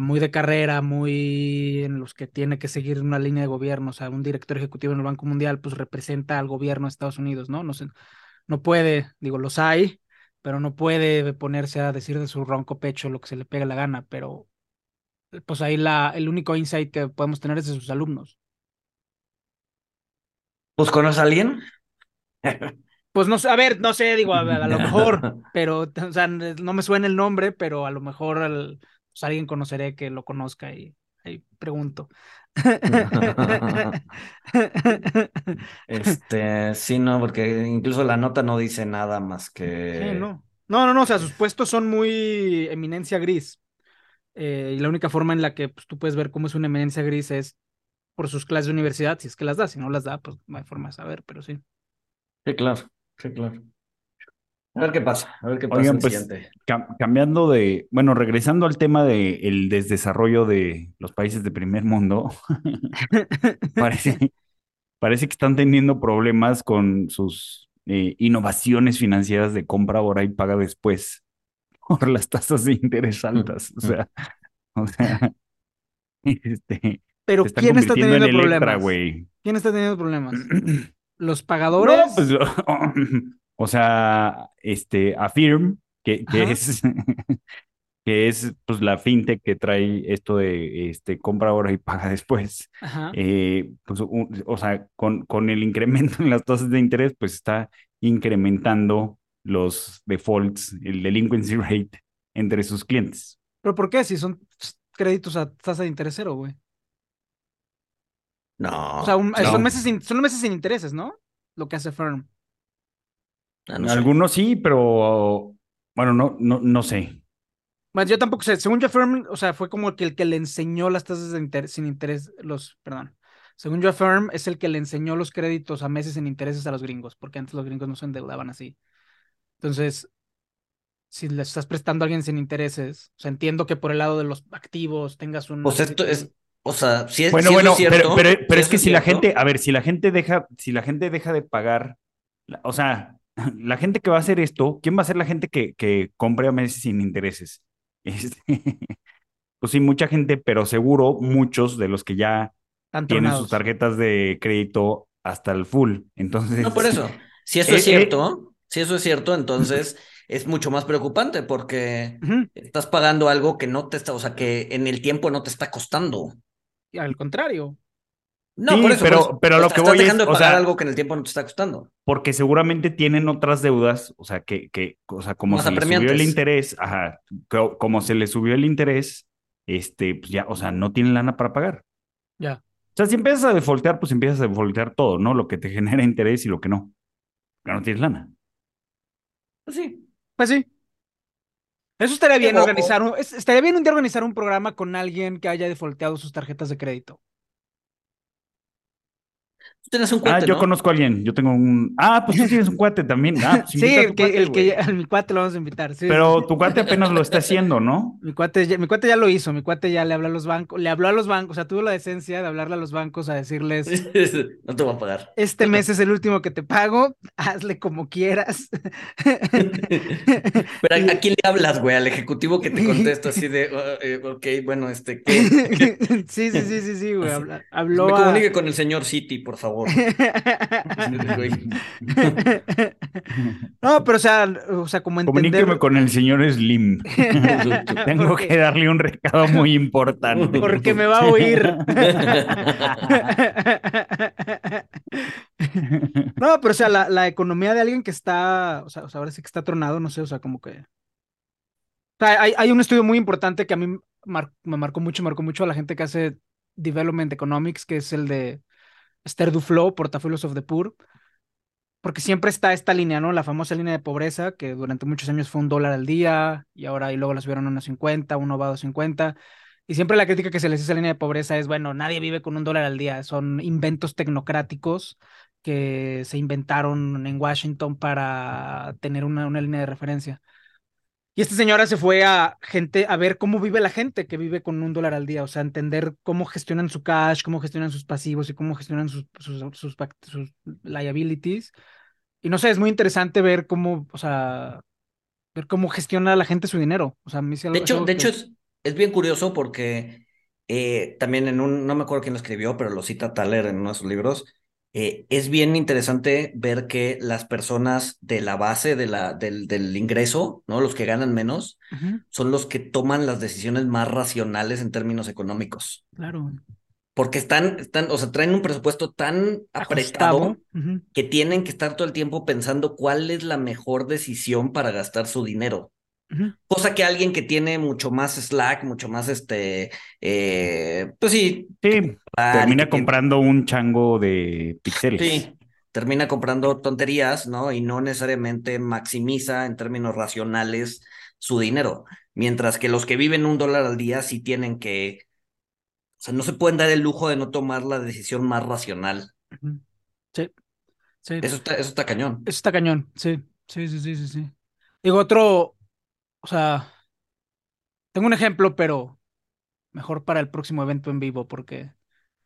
muy de carrera, muy en los que tiene que seguir una línea de gobierno. O sea, un director ejecutivo en el Banco Mundial, pues representa al gobierno de Estados Unidos, ¿no? No sé, no puede, digo, los hay, pero no puede ponerse a decir de su ronco pecho lo que se le pega la gana, pero pues ahí la, el único insight que podemos tener es de sus alumnos. Pues conoces a alguien. Pues no sé, a ver, no sé, digo, a, a lo mejor, pero, o sea, no me suena el nombre, pero a lo mejor al- pues, alguien conoceré que lo conozca y ahí pregunto. Este, sí, no, porque incluso la nota no dice nada más que. Sí, no. No, no, no, o sea, sus puestos son muy eminencia gris. Eh, y la única forma en la que pues, tú puedes ver cómo es una eminencia gris es por sus clases de universidad, si es que las da, si no las da, pues no hay forma de saber, pero sí. Sí, claro, sí, claro. A ver qué pasa, a ver qué pasa Oigan, pues. Cam- cambiando de, bueno, regresando al tema del desdesarrollo de los países de primer mundo, parece, parece que están teniendo problemas con sus eh, innovaciones financieras de compra ahora y paga después por las tasas de interés altas. O sea, o sea, este, Pero se ¿quién está teniendo Electra, problemas? güey. ¿Quién está teniendo problemas? ¿Los pagadores? No, pues, o sea, este, Affirm, que, es, que es pues la fintech que trae esto de este, compra ahora y paga después. Eh, pues, un- o sea, con, con el incremento en las tasas de interés, pues está incrementando los defaults, el delinquency rate entre sus clientes. ¿Pero por qué? Si son créditos a tasa de interés cero, güey. No. O sea, un- no. son, meses sin, son meses sin intereses, ¿no? Lo que hace Firm. Ah, no sé. Algunos sí, pero bueno, no, no, no sé. Bueno, yo tampoco sé. Según yo, Firm, o sea, fue como que el que le enseñó las tasas de interés sin interés, los, perdón. Según yo, Firm es el que le enseñó los créditos a meses sin intereses a los gringos, porque antes los gringos no se endeudaban así. Entonces, si le estás prestando a alguien sin intereses, o sea, entiendo que por el lado de los activos tengas un. Pues esto es, o sea, si es, Bueno, si bueno, es cierto, pero, pero, pero si es que si la gente, a ver, si la gente deja, si la gente deja de pagar, o sea, la gente que va a hacer esto, ¿quién va a ser la gente que, que compre a meses sin intereses? Este, pues sí, mucha gente, pero seguro muchos de los que ya tienen sus tarjetas de crédito hasta el full. Entonces, No, por eso. Si eso Eh, es eh. cierto, si eso es cierto, entonces es mucho más preocupante porque estás pagando algo que no te está, o sea, que en el tiempo no te está costando. Y al contrario. No, Sí, por eso. pero- por eso. pero O lo que estás voy es, dejando de o pagar sea, algo que en el tiempo no te está costando. porque seguramente tienen otras deudas, o sea, que, que o sea, como Más se les subió el interés, ajá, co- como se les subió el interés, este, pues ya, o sea, no tienen lana para pagar. Ya. O sea, si empiezas a defaultear, pues empiezas a defaultear todo, ¿no? Lo que te genera interés y lo que no. Ya no tienes lana. Pues sí. Pues sí. Eso estaría bien organizar. un- es- estaría bien un día organizar un programa con alguien que haya defaulteado sus tarjetas de crédito. Tú tienes un Ah, cuate, yo ¿no? conozco a alguien. Yo tengo un. Ah, pues tú tienes un cuate también. Ah, pues Sí, el que, cuate, el que ya- mi cuate lo vamos a invitar. sí, Pero tu cuate apenas lo está haciendo, ¿no? Mi cuate, ya, mi cuate ya lo hizo, mi cuate ya le habló a los bancos, le habló a los bancos, o sea, tuvo la decencia de hablarle a los bancos a decirles, No te voy a pagar. este mes es el último que te pago, hazle como quieras. Pero ¿a, a quién le hablas, güey? Al ejecutivo que te contesta así de, "Ah, eh, ok, bueno, este, ¿qué? Sí, sí, sí, sí, sí, güey. habla- Me habló a... comunique con el señor City, por favor. No, pero o sea, o sea, como entender... Comuníqueme con el señor Slim. Tengo Porque- que darle un recado muy importante. Porque me va a oír. No, pero o sea, la, la economía de alguien que está, o sea, o sea, ahora sí que está tronado, no sé, o sea, como que... O sea, hay, hay un estudio muy importante que a mí mar- me marcó mucho, marcó mucho a la gente que hace Development Economics, que es el de Esther Duflo, Portfolios of the Poor, porque siempre está esta línea, ¿no? La famosa línea de pobreza, que durante muchos años fue un dólar al día, y ahora y luego la subieron a unos 50, uno va a 250. Y siempre la crítica que se les hace a esa línea de pobreza es, bueno, nadie vive con un dólar al día, son inventos tecnocráticos que se inventaron en Washington para tener una, una línea de referencia. Y esta señora se fue a gente a ver cómo vive la gente que vive con un dólar al día, o sea, entender cómo gestionan su cash, cómo gestionan sus pasivos y cómo gestionan sus, sus, sus, liabilities. Y no sé, es muy interesante ver cómo, o sea, ver cómo gestiona la gente su dinero. O sea, De hecho, de que- hecho es, es bien curioso porque eh, también en un, no me acuerdo quién lo escribió, pero lo cita Thaler en uno de sus libros, eh, es bien interesante ver que las personas de la base de la, del, del ingreso, ¿no? Los que ganan menos, son los que toman las decisiones más racionales en términos económicos. claro. Porque están, están, o sea, traen un presupuesto tan apretado que tienen que estar todo el tiempo pensando cuál es la mejor decisión para gastar su dinero. Cosa que alguien que tiene mucho más slack, mucho más este, eh, pues sí, termina tiene- comprando un chango de pixeles. Sí, termina comprando tonterías, ¿no? Y no necesariamente maximiza en términos racionales su dinero. Mientras que los que viven un dólar al día sí tienen que, o sea, no se pueden dar el lujo de no tomar la decisión más racional. Sí, sí. Eso está, eso está cañón. Eso está cañón, sí, sí, sí, sí, sí, sí. Digo, otro, o sea, tengo un ejemplo, pero mejor para el próximo evento en vivo, porque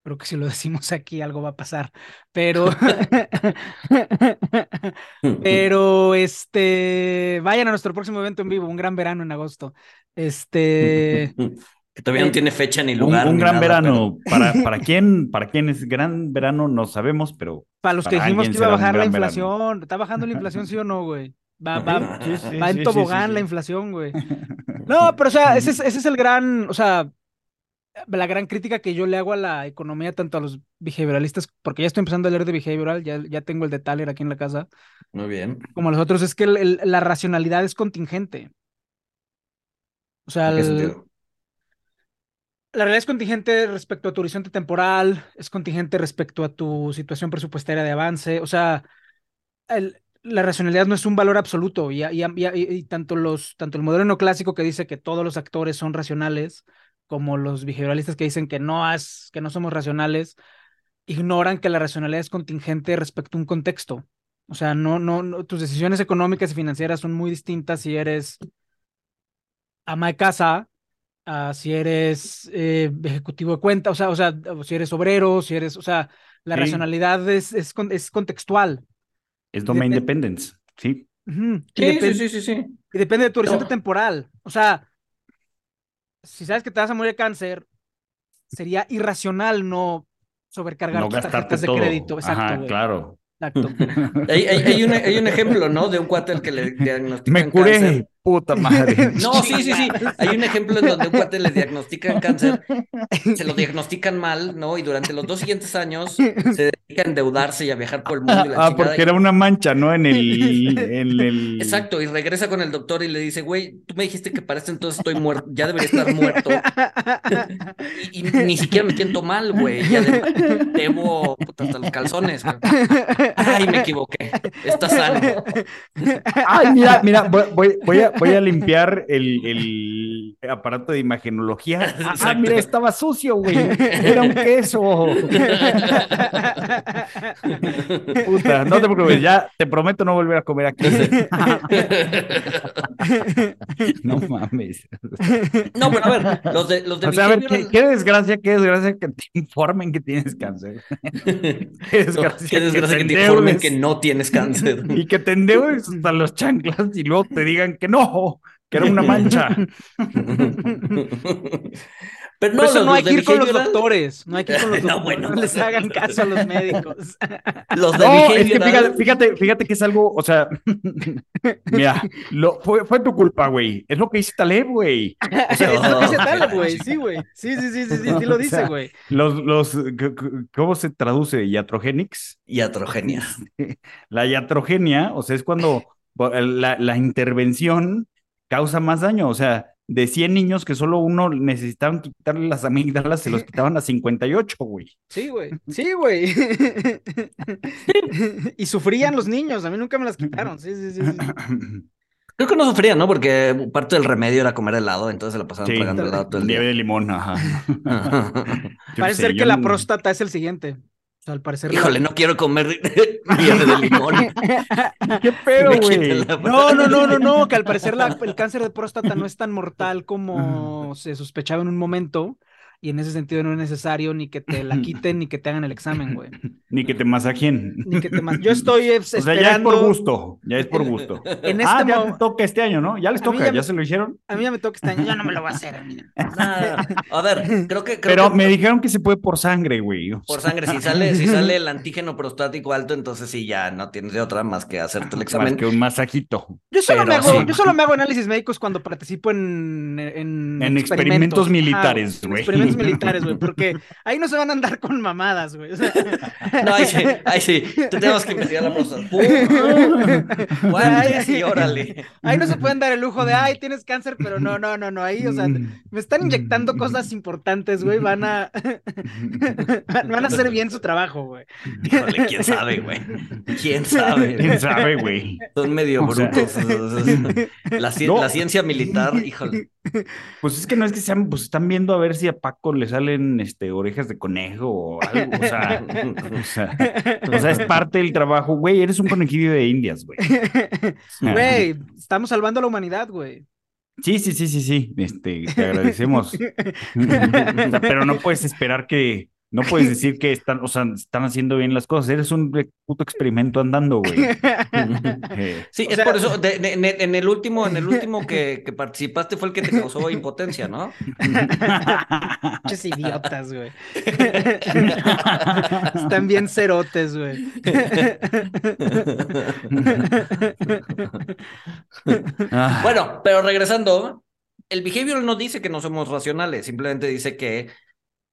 creo que si lo decimos aquí algo va a pasar. Pero, pero, este, vayan a nuestro próximo evento en vivo, un gran verano en agosto. Este, Que todavía no Eh, tiene fecha ni lugar. un ni gran nada, verano. Para, para quién, para quién es gran verano, no sabemos, pero para los que dijimos que iba a bajar la verano. inflación, ¿está bajando la inflación, sí o no, güey? Va, va, Sí, sí, va en tobogán sí, la inflación, güey. No, pero o sea, ese es, ese es el gran, o sea, la gran crítica que yo le hago a la economía, tanto a los behavioralistas, porque ya estoy empezando a leer de behavioral, ya, ya tengo el de Thaler aquí en la casa, Muy bien. como a los otros, es que el- el- la racionalidad es contingente. O sea, ¿En qué el- sentido? la realidad es contingente respecto a tu horizonte temporal, es contingente respecto a tu situación presupuestaria de avance, o sea, el- la racionalidad no es un valor absoluto y, y- y- y- y tanto, los, tanto el modelo neoclásico que dice que todos los actores son racionales, como los behavioralistas que dicen que no, has, que no somos racionales, ignoran que la racionalidad es contingente respecto a un contexto. O sea, no, no, no, tus decisiones económicas y financieras son muy distintas si eres ama de casa, si eres eh, ejecutivo de cuenta, o sea, o sea, si eres obrero, si eres, o sea, la Sí. racionalidad es, es, es contextual. Es domain Depen- dependence. Sí. Sí, sí, sí, sí, sí. y depende de tu horizonte No. temporal. O sea, si sabes que te vas a morir de cáncer, sería irracional no sobrecargar No tus tarjetas de todo. crédito. Exacto, Ajá, claro. Exacto. Hay, hay, hay un, hay un ejemplo, ¿no? De un cuate al que le diagnostican Me curé, cáncer. Puta madre. No, sí, sí, sí. Hay un ejemplo en donde un cuate le diagnostican cáncer, se lo diagnostican mal, ¿no? Y durante los dos siguientes años se dedica a endeudarse y a viajar por el mundo y la Ah, porque era una mancha, ¿no? En el, en el... Exacto, y regresa con el doctor y le dice, güey, tú me dijiste que para este entonces estoy muerto, ya debería estar muerto. Y, y ni siquiera me siento mal, güey. Ya de- debo puta, hasta los calzones. güey. Ay, me equivoqué. Está sano. Ay, mira, mira, voy, voy, voy a, voy a limpiar el, el aparato de imagenología. Ah, ah, mira, estaba sucio, güey. Era un queso. Puta, no te preocupes, ya te prometo no volver a comer aquí. no mames. No, pero a ver, los de, los de o sea, a ver, ¿qué, qué, desgracia, qué desgracia que te informen que tienes cáncer. qué desgracia, qué desgracia que, que, te informen que no tienes cáncer. y que te endeudes hasta los chanclas y luego te digan que no, que era una mancha. Pero no, eso no hay que ir con los doctores. No hay que ir con los doctores. No, bueno. no les hagan caso a los médicos. Los de no, es que fíjate, fíjate, fíjate, que es algo, o sea, mira, lo, fue, fue tu culpa, güey. Es lo que dice Taleb, güey. O sea, es lo que dice Taleb, güey. Sí, güey. Sí, sí, sí, sí, sí, sí lo dice, güey. los, los, ¿cómo se traduce? ¿Iatrogenics? Iatrogenia. La iatrogenia, o sea, es cuando la, la intervención causa más daño, o sea, de 100 niños que solo uno necesitaban quitarle las amígdalas, se los quitaban a 58, güey. Sí, güey. Sí, güey. y sufrían los niños, a mí nunca me las quitaron. Sí, sí, sí. Creo que no sufrían, ¿no? Porque parte del remedio era comer helado, entonces se lo pasaban tragando helado todo el día. Nieve de limón, ajá. Parece ser que la próstata es el siguiente al parecer. Híjole, no quiero comer nieve de limón. ¿Qué pedo, güey? No, no, no, no, no, que al parecer el cáncer de próstata no es tan mortal como se sospechaba en un momento. Y en ese sentido no es necesario ni que te la quiten ni que te hagan el examen, güey. Ni que te masajien. Ni que te Yo estoy esperando... O sea, ya es por gusto, ya es por gusto. En este ah, ya te toca este año, ¿no? Ya les toca, ya, se lo hicieron. A mí ya me toca este año, yo no me lo voy a hacer. A ver, creo que... Pero me dijeron que se puede por sangre, güey. Por sangre, si sale, si sale el antígeno prostático alto, entonces sí, ya no tienes de otra más que hacerte el examen. Más que un masajito. Yo solo, me hago, yo solo me hago análisis médicos cuando participo en... En, en experimentos, militares, güey. militares, güey porque ahí no se van a andar con mamadas, güey. No, ahí sí, ahí sí. tenemos que investigar la próstata. sí, órale. Ahí no se pueden dar el lujo de, ay, tienes cáncer, pero no, no, no, no. Ahí, o sea, me están inyectando cosas importantes, güey. Van a. van a hacer bien su trabajo, güey. Híjole, quién sabe, güey. Quién sabe. Quién sabe, güey. Son medio brutos. La, la ciencia militar, híjole. Pues es que no es que sean, pues están viendo a ver si a Paco le salen este, orejas de conejo o algo, o sea, o sea, es parte del trabajo, güey, eres un conejillo de indias, güey. Güey, estamos salvando a la humanidad, güey. Sí, sí, sí, sí, sí, este, te agradecemos. pero no puedes esperar que, no puedes decir que están, o sea, están haciendo bien las cosas. Eres un puto experimento andando, güey. Eh, sí, es por eso. en el último, en el último que, que, participaste fue el que te causó impotencia, ¿no? Muchos idiotas, güey. Están bien cerotes, güey. bueno, pero regresando, el behavior no dice que no somos racionales, simplemente dice que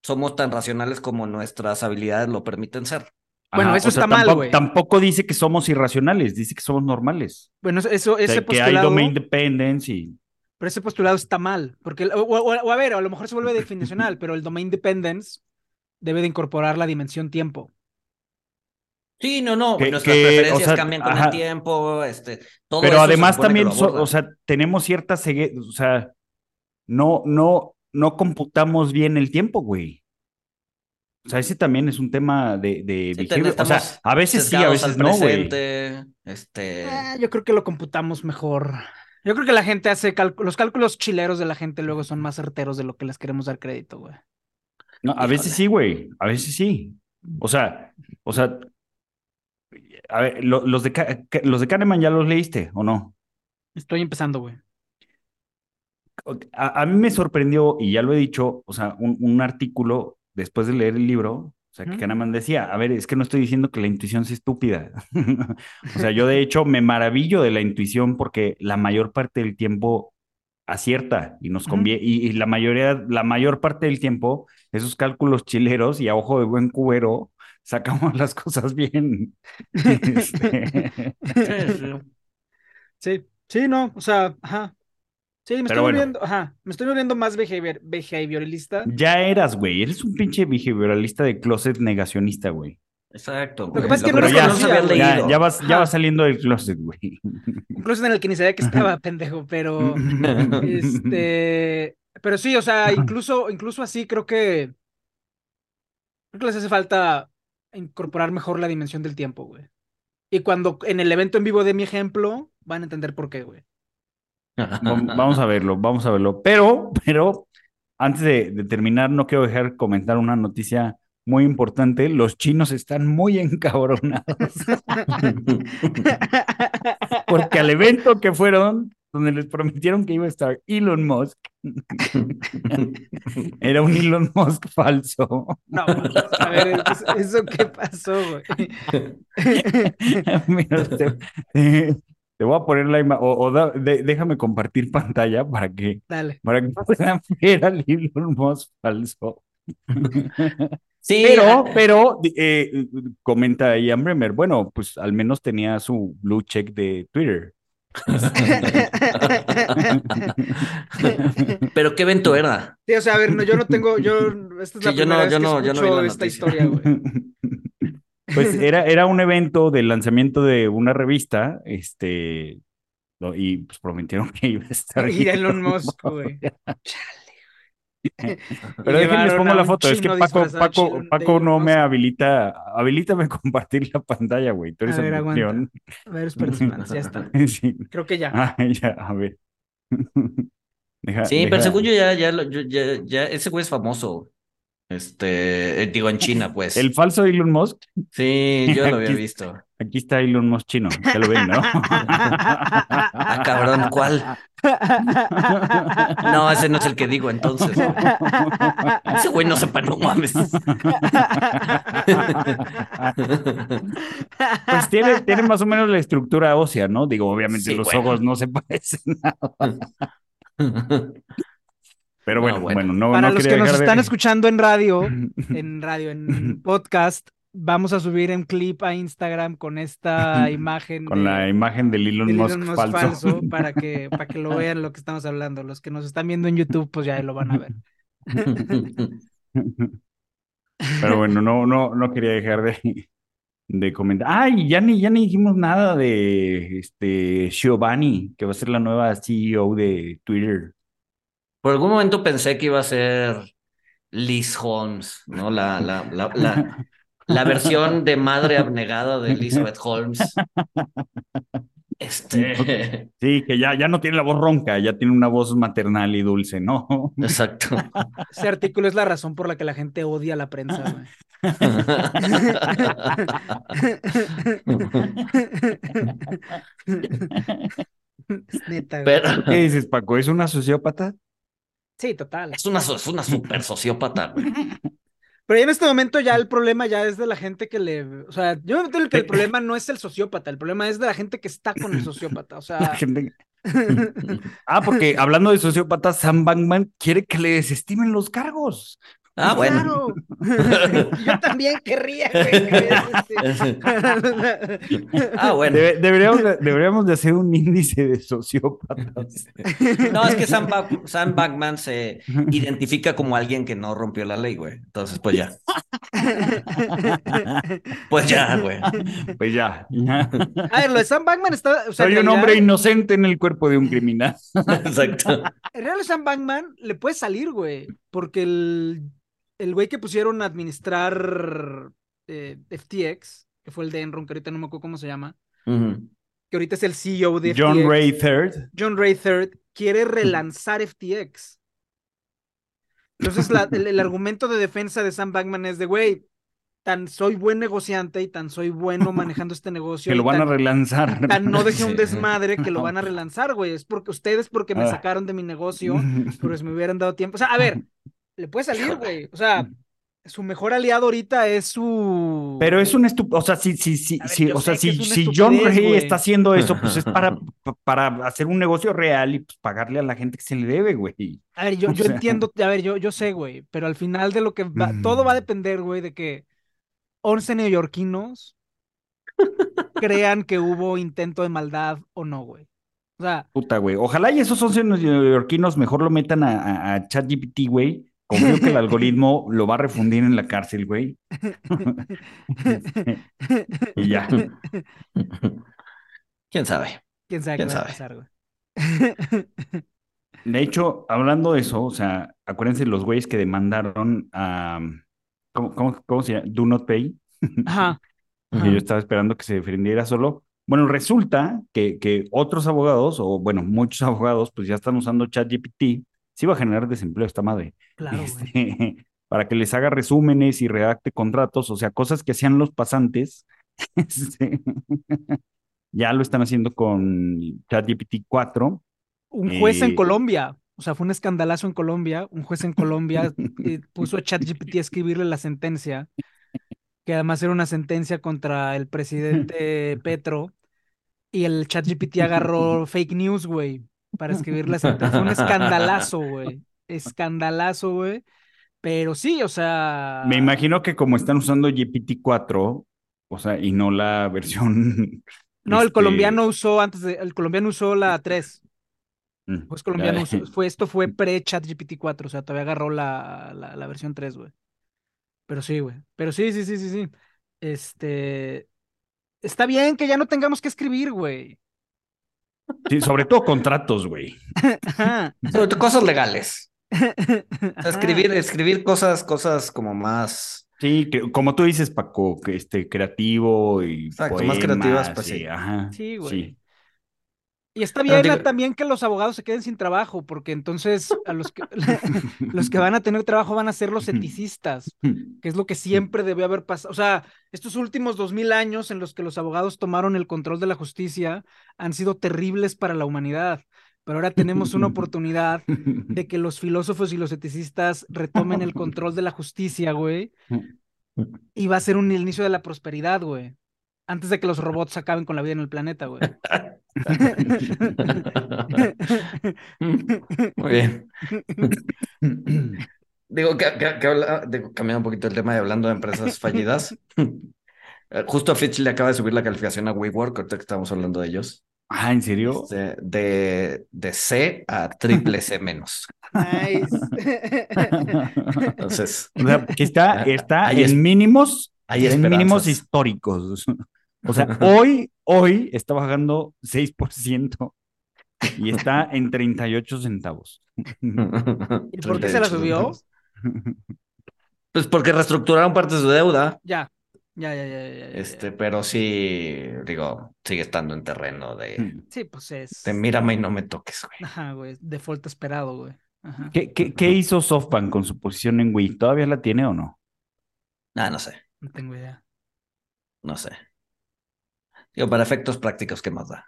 somos tan racionales como nuestras habilidades lo permiten ser. Bueno, eso está mal, güey. Tampoco, dice que somos irracionales, dice que somos normales. Bueno, eso, ese postulado. Que hay domain dependence y. Pero ese postulado está mal, porque, o, a ver, a lo mejor se vuelve definicional, pero el domain dependence debe de incorporar la dimensión tiempo. Sí, no, no, que, nuestras preferencias cambian con el tiempo, este, todo Pero además también, o sea, tenemos cierta ceguera, o sea, no, no, no computamos bien el tiempo, güey. O sea, ese también es un tema de, de O sea, a veces sí, a veces no, güey. Este... Eh, yo creo que lo computamos mejor. Yo creo que la gente hace los cálculos chileros de la gente luego son más certeros de lo que les queremos dar crédito, güey. No, a veces sí, güey. A veces sí. O sea, o sea, a ver, los de los de Kahneman ya los leíste o no? Estoy empezando, güey a, mí me sorprendió, y ya lo he dicho, o sea, un, artículo después de leer el libro, o sea, que Kahneman decía, a ver, es que no estoy diciendo que la intuición sea estúpida. o sea, yo de hecho me maravillo de la intuición porque la mayor parte del tiempo acierta y nos conviene, y, la mayoría, la mayor parte del tiempo, esos cálculos chileros y a ojo de buen cubero, sacamos las cosas bien. Este, sí, sí, no, o sea, ajá, Sí, me estoy, volviendo, ajá, me estoy volviendo más behavioralista. Ya eras, güey. Eres un pinche behavioralista de closet negacionista, güey. Exacto. Lo que pasa es que no ya, ya, vas, ya vas saliendo del closet, güey. Incluso en el que ni sabía que estaba, pendejo, pero este, pero sí, o sea, incluso, incluso así creo que creo que les hace falta incorporar mejor la dimensión del tiempo, güey. Y cuando en el evento en vivo de mi ejemplo, van a entender por qué, güey. Vam- Vamos a verlo, vamos a verlo. Pero, pero, antes de, de terminar, no quiero dejar de comentar una noticia muy importante. Los chinos están muy encabronados porque al evento que fueron, donde les prometieron que iba a estar Elon Musk, era un Elon Musk falso. No, a ver, ¿eso, eso qué pasó, güey? Mira, te, te- te voy a poner la imagen, o, o da- de- déjame compartir pantalla para que, Dale. para que puedan ver al Elon Musk falso. Sí, Pero, ah, pero, eh, comenta Ian Bremer, bueno, pues al menos tenía su blue check de Twitter. Pero qué evento era. Sí, o sea, a ver, no, yo no tengo, yo, esta es la yo no- vez yo que no- yo no escucho esta historia, güey. Pues era, era un evento de lanzamiento de una revista, este, lo- y pues prometieron que iba a estar Y Elon Musk, güey. Pero déjenles pongo la foto, es que Paco, Paco, Paco no me ha... habilita, habilítame a compartir la pantalla, güey. Tú eres A ver, aguanta. A ver, espérate, espérate, ya está. Sí. Creo que ya. Ah, ya, a ver. Deja- Sí, pero según yo ya, ya, lo- yo- ya, ya, ese güey es famoso. Este, eh, digo, en China, pues. El falso Elon Musk, Sí, yo lo había Aquí- visto. aquí está Elon Musk chino, ya lo ven, ¿no? Ah, cabrón, ¿cuál? No, ese no es el que digo entonces. Ese güey no sepa, no mames. Pues tiene, tiene más o menos la estructura ósea, ¿no? Digo, obviamente Sí, los bueno. ojos no se parecen nada. Pero No, bueno, bueno. bueno, no, Para no los que nos de- están escuchando en radio, en radio, en podcast, vamos a subir un clip a Instagram con esta imagen Con de, la imagen del Elon Musk, Elon Musk falso. falso para que, para que lo vean lo que estamos hablando. Los que nos están viendo en YouTube, pues ya lo van a ver. Pero bueno, no, no, no quería dejar de, de comentar. Ay, ya ni, ya ni dijimos nada de este Giovanni, que va a ser la nueva CEO de Twitter. Por algún momento pensé que iba a ser Liz Holmes, ¿no? La, la, la, la, la versión de madre abnegada de Elizabeth Holmes. Este, Sí, que ya, ya no tiene la voz ronca, ya tiene una voz maternal y dulce, ¿no? exacto. Ese artículo es la razón por la que la gente odia a la prensa, güey. Es neta, güey. Pero ¿Qué dices, Paco? ¿Es una sociópata? Sí, total. es una, es una super sociópata, güey. Pero ya en este momento ya el problema ya es de la gente que le, o sea, yo me que el problema no es el sociópata, el problema es de la gente que está con el sociópata, o La sea, gente- Ah, porque hablando de sociópatas, Sam Bankman quiere que le desestimen los cargos. Ah, bueno. Yo también querría, güey, Ah, bueno. Debe- deberíamos, de, deberíamos de hacer un índice de sociópatas. No, es que Sam, Back- Sam Backman se identifica como alguien que no rompió la ley, güey. Entonces, pues ya. Pues ya, güey. Pues ya. A ver, lo de Sam Bankman está, o sea, Soy un hombre inocente en el cuerpo de un criminal. Exacto. En realidad Sam Bankman le puede salir, güey, porque el, el güey que pusieron a administrar eh, FTX, que fue el de Enron, que ahorita no me acuerdo cómo se llama, que ahorita es el CEO de John FTX, Ray Third. John Ray Third, quiere relanzar FTX. Entonces la- el, el argumento de defensa de Sam Bankman es de, güey, tan soy buen negociante y tan soy bueno manejando este negocio. Que lo van a relanzar. tan no dejé un desmadre que lo van a relanzar, güey. Es porque ustedes porque me Ah. sacaron de mi negocio, pero si me hubieran dado tiempo. O sea, a ver, le puede salir, güey. O sea, su mejor aliado ahorita es su. Pero es un estúpido, o sea, si, si, si, ver, si- o sea, si, si John güey. está haciendo eso, pues es para, pa- para hacer un negocio real y pues pagarle a la gente que se le debe, güey. A ver, yo, yo sea. entiendo, a ver, yo, yo sé, güey, pero al final de lo que va, Mm. todo va a depender, güey, de que 11 neoyorquinos crean que hubo intento de maldad o no, güey. O sea, Puta, güey. Ojalá y esos 11 neoyorquinos mejor lo metan a, a, a ChatGPT, güey, confío que el algoritmo lo va a refundir en la cárcel, güey. y ya. ¿Quién sabe? ¿Quién sabe ¿Quién qué va a sabe? pasar, güey? De hecho, hablando de eso, o sea, acuérdense los güeyes que demandaron a. ¿Cómo, cómo, cómo se llama? Do Not Pay. Ajá. que Ajá. yo estaba esperando que se defendiera solo. Bueno, resulta que, que otros abogados, o bueno, muchos abogados, pues ya están usando ChatGPT. Sí va a generar desempleo esta madre. Claro. Este, para que les haga resúmenes y redacte contratos, o sea, cosas que hacían los pasantes. este, ya lo están haciendo con ChatGPT 4. Un juez en Eh, Colombia, o sea, fue un escandalazo en Colombia. Un juez en Colombia eh, puso a ChatGPT a escribirle la sentencia, que además era una sentencia contra el presidente Petro, y el ChatGPT agarró fake news, güey, para escribir la sentencia. Fue un escandalazo, güey. Escandalazo, güey. Pero sí, o sea. Me imagino que como están usando GPT-4, o sea, y no la versión... No, el este, colombiano usó antes de. El colombiano usó la 3. mm, Pues colombiano ya, usó- fue, esto fue pre-ChatGPT 4, o sea, todavía agarró la, la, la versión 3, güey. Pero sí, güey. Pero sí, sí, sí, sí, sí. Este. Está bien que ya no tengamos que escribir, güey. Sí, sobre todo contratos, güey. Ajá. Sobre todo cosas legales. O sea, Ajá. escribir, escribir cosas, cosas como más. Sí, que, como tú dices, Paco, que este creativo y Exacto, más creativas, pues y- sí. ajá, Sí, güey. sí. Y está Pero bien digo- también que los abogados se queden sin trabajo, porque entonces a los que, los que van a tener trabajo van a ser los eticistas, que es lo que siempre debió haber pasado. O sea, estos últimos dos mil años en los que los abogados tomaron el control de la justicia han sido terribles para la humanidad. Pero ahora tenemos una oportunidad de que los filósofos y los eticistas retomen el control de la justicia, güey. Y va a ser un inicio de la prosperidad, güey. Antes de que los robots acaben con la vida en el planeta, güey. Muy bien. Digo, que, que- que habla- digo, cambiando un poquito el tema y hablando de empresas fallidas. Justo a Fitch le acaba de subir la calificación a WeWork, ahorita que estamos hablando de ellos. Ah, ¿en serio? Este, de, de C a triple C menos. Nice. Entonces, O sea, que está, está Hay es- en mínimos, hay en mínimos históricos. O sea, hoy, hoy está bajando 6% y está en 38 centavos. ¿Y por qué se la subió? Pues porque reestructuraron parte de su deuda. Ya, ya, ya, ya, ya, ya, ya. Este, pero sí, digo, sigue estando en terreno de, Sí, pues es. de mírame y no me toques, güey. Ajá, güey. Default esperado, güey. Ajá. ¿Qué, qué, qué hizo SoftBank con su posición en Wii? ¿Todavía la tiene o no? Ah, no sé, No tengo idea. no sé. Digo, para efectos prácticos, ¿qué más da?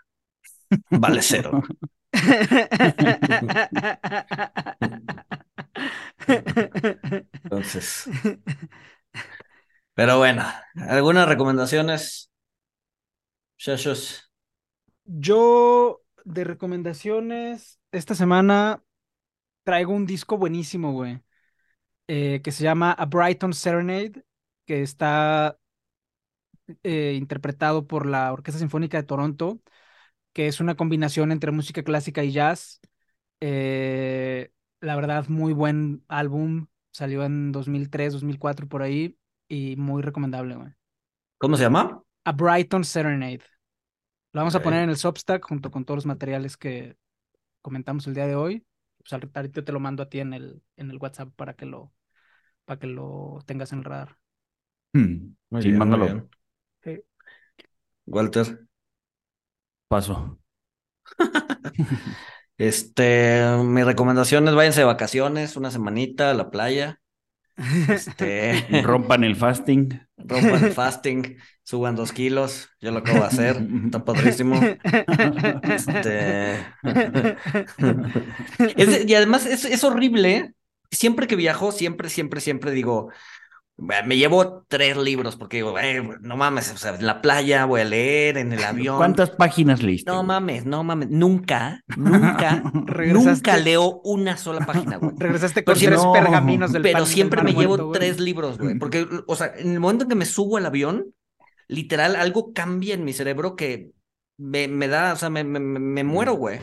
Vale cero. Entonces, pero bueno, ¿algunas recomendaciones? Yo, de recomendaciones, esta semana traigo un disco buenísimo, güey. eh, que se llama A Brighton Serenade, que está eh, interpretado por la Orquesta Sinfónica de Toronto, que es una combinación entre música clásica y jazz. Eh, la verdad, muy buen álbum. Salió en 2003, 2004 por ahí y muy recomendable, güey. ¿Cómo se llama? A Brighton Serenade. Lo vamos a poner en el Substack junto con todos los materiales que comentamos el día de hoy. Pues al- ahorita te lo mando a ti en el, en el WhatsApp para que lo, para que lo tengas en el radar. Hmm, Muy sí, bien, muy mándalo. bien. Walter. Paso. Este, mi recomendación es váyanse de vacaciones, una semanita a la playa. Este, Rompan el fasting. rompan el fasting, suban dos kilos. Yo lo acabo de hacer, está padrísimo. Este, es- y además es, es horrible. Siempre que viajo, siempre, siempre, siempre digo, me llevo tres libros porque digo, "Eh, no mames, o sea, en la playa voy a leer, en el avión. ¿Cuántas páginas leíste? No mames, no mames, nunca, nunca, nunca leo una sola página, güey. Regresaste Pero con si tres no, pergaminos del Pero del siempre me llevo güey. tres libros, güey. Porque, o sea, en el momento en que me subo al avión, literal, algo cambia en mi cerebro que me, me da, o sea, me, me- me muero, güey.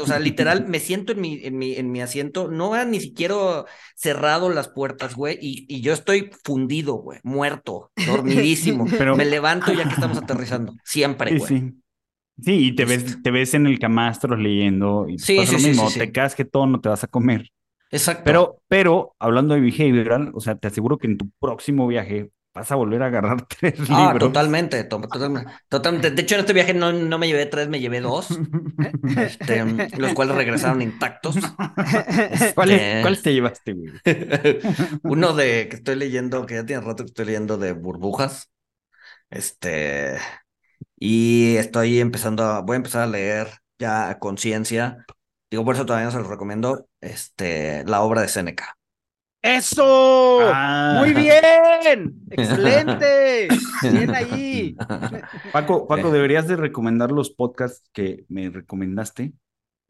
O sea, literal, me siento en mi, en mi, en mi asiento, no han ni siquiera cerrado las puertas, güey, y, y yo estoy fundido, güey, muerto, dormidísimo. Pero- Me levanto ya que estamos aterrizando, siempre, Sí, güey. sí. Sí, y te ves, te ves en el camastro leyendo y Sí, pasa sí, lo sí, mismo, sí, sí. te quedas que todo no te vas a comer. Exacto. Pero, pero, hablando de behavioral, o sea, te aseguro que en tu próximo viaje vas a volver a agarrar tres Ah, libros. totalmente, to- totalmente, totalmente. De hecho, en este viaje no, no me llevé tres, me llevé dos, este, los cuales regresaron intactos. ¿Cuáles, Este, cuáles te llevaste, güey? Uno de que estoy leyendo, que ya tiene rato que estoy leyendo de burbujas. Este, y estoy empezando a, voy a empezar a leer ya a conciencia. Digo, por eso todavía no se los recomiendo. Este, la obra de Séneca. ¡Eso! Ah. ¡Muy bien! ¡Excelente! Bien ahí. Paco, Paco, deberías de recomendar los podcasts que me recomendaste.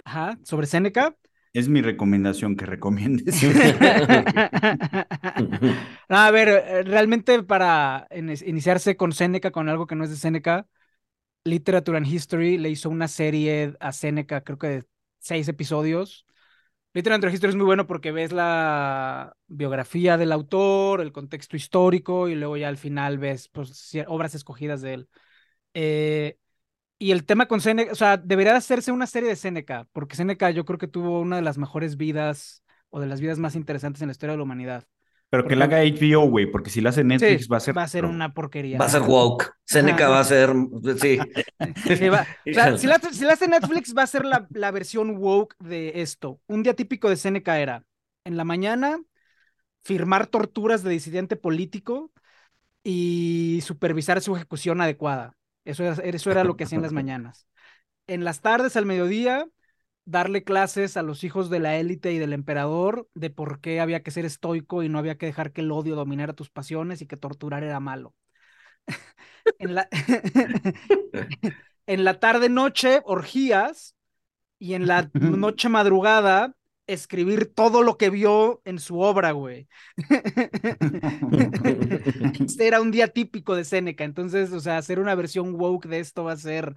Ajá, sobre Seneca. Es mi recomendación que recomiendes. No, a ver, realmente para ini- iniciarse con Seneca, con algo que no es de Seneca, Literature and History le hizo una serie a Seneca, creo que de seis episodios. Literature and History es muy bueno porque ves la biografía del autor, el contexto histórico y luego ya al final ves pues, obras escogidas de él. Eh, y el tema con Seneca, o sea, debería de hacerse una serie de Seneca, porque Seneca yo creo que tuvo una de las mejores vidas o de las vidas más interesantes en la historia de la humanidad. Pero que la haga HBO, güey, porque si la hace Netflix Sí, va a ser. va a ser una porquería. Va a ser woke. Séneca Ajá. va a ser, sí. Sí, va- si, la, si la hace Netflix, va a ser la, la versión woke de esto. Un día típico de Seneca era, en la mañana, firmar torturas de disidente político y supervisar su ejecución adecuada. Eso era, eso era lo que hacía en las mañanas. En las tardes, al mediodía, darle clases a los hijos de la élite y del emperador de por qué había que ser estoico y no había que dejar que el odio dominara tus pasiones y que torturar era malo. en la, en la tarde noche, orgías, y en la noche madrugada, escribir todo lo que vio en su obra, güey. Este era un día típico de Seneca, entonces, o sea, hacer una versión woke de esto va a ser,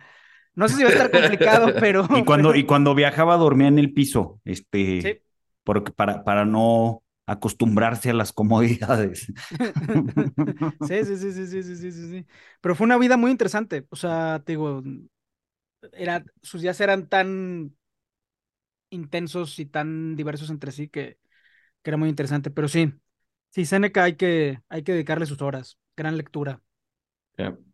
no sé si va a estar complicado, pero. Y cuando, y cuando viajaba dormía en el piso, este, ¿Sí? porque para, para no acostumbrarse a las comodidades. sí, sí, sí, sí, sí, sí, sí, sí. Pero fue una vida muy interesante. O sea, te digo, era, sus días eran tan intensos y tan diversos entre sí que, era muy interesante. Pero sí, sí, Seneca hay que, hay que dedicarle sus horas. Gran lectura.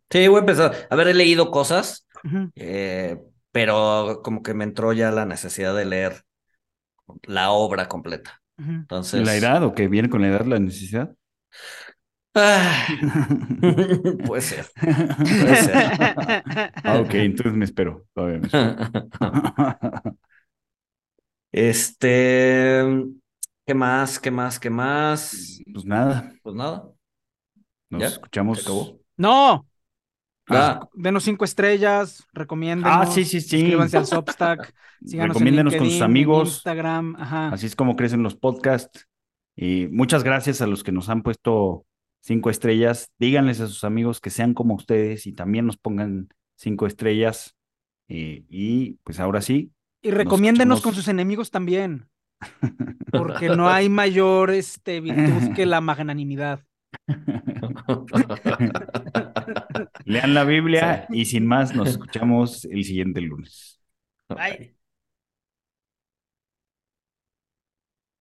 Sí, voy a empezar. Haber leído cosas, eh, pero como que me entró ya la necesidad de leer la obra completa. Entonces. ¿La edad o que viene con la edad la necesidad? Ah, puede ser. Puede ser. Ah, ok, entonces me espero. Todavía me espero. Este, ¿qué más? ¿Qué más? ¿Qué más? Pues nada, Pues nada. nos ¿Ya? escuchamos. ¿Se acabó? No, Ah, denos cinco estrellas, recomiéndenos. Ah, sí, sí, sí. Suscríbanse al Substack. Síganos en Recomiéndenos con sus LinkedIn, en amigos. Instagram, ajá. Así es como crecen los podcasts. Y muchas gracias a los que nos han puesto cinco estrellas. Díganles a sus amigos que sean como ustedes y también nos pongan cinco estrellas. Eh, y pues ahora sí, Y recomiéndenos con sus enemigos también, porque no hay mayor este, virtud que la magnanimidad. Lean la Biblia y sin más nos escuchamos el siguiente lunes. Bye.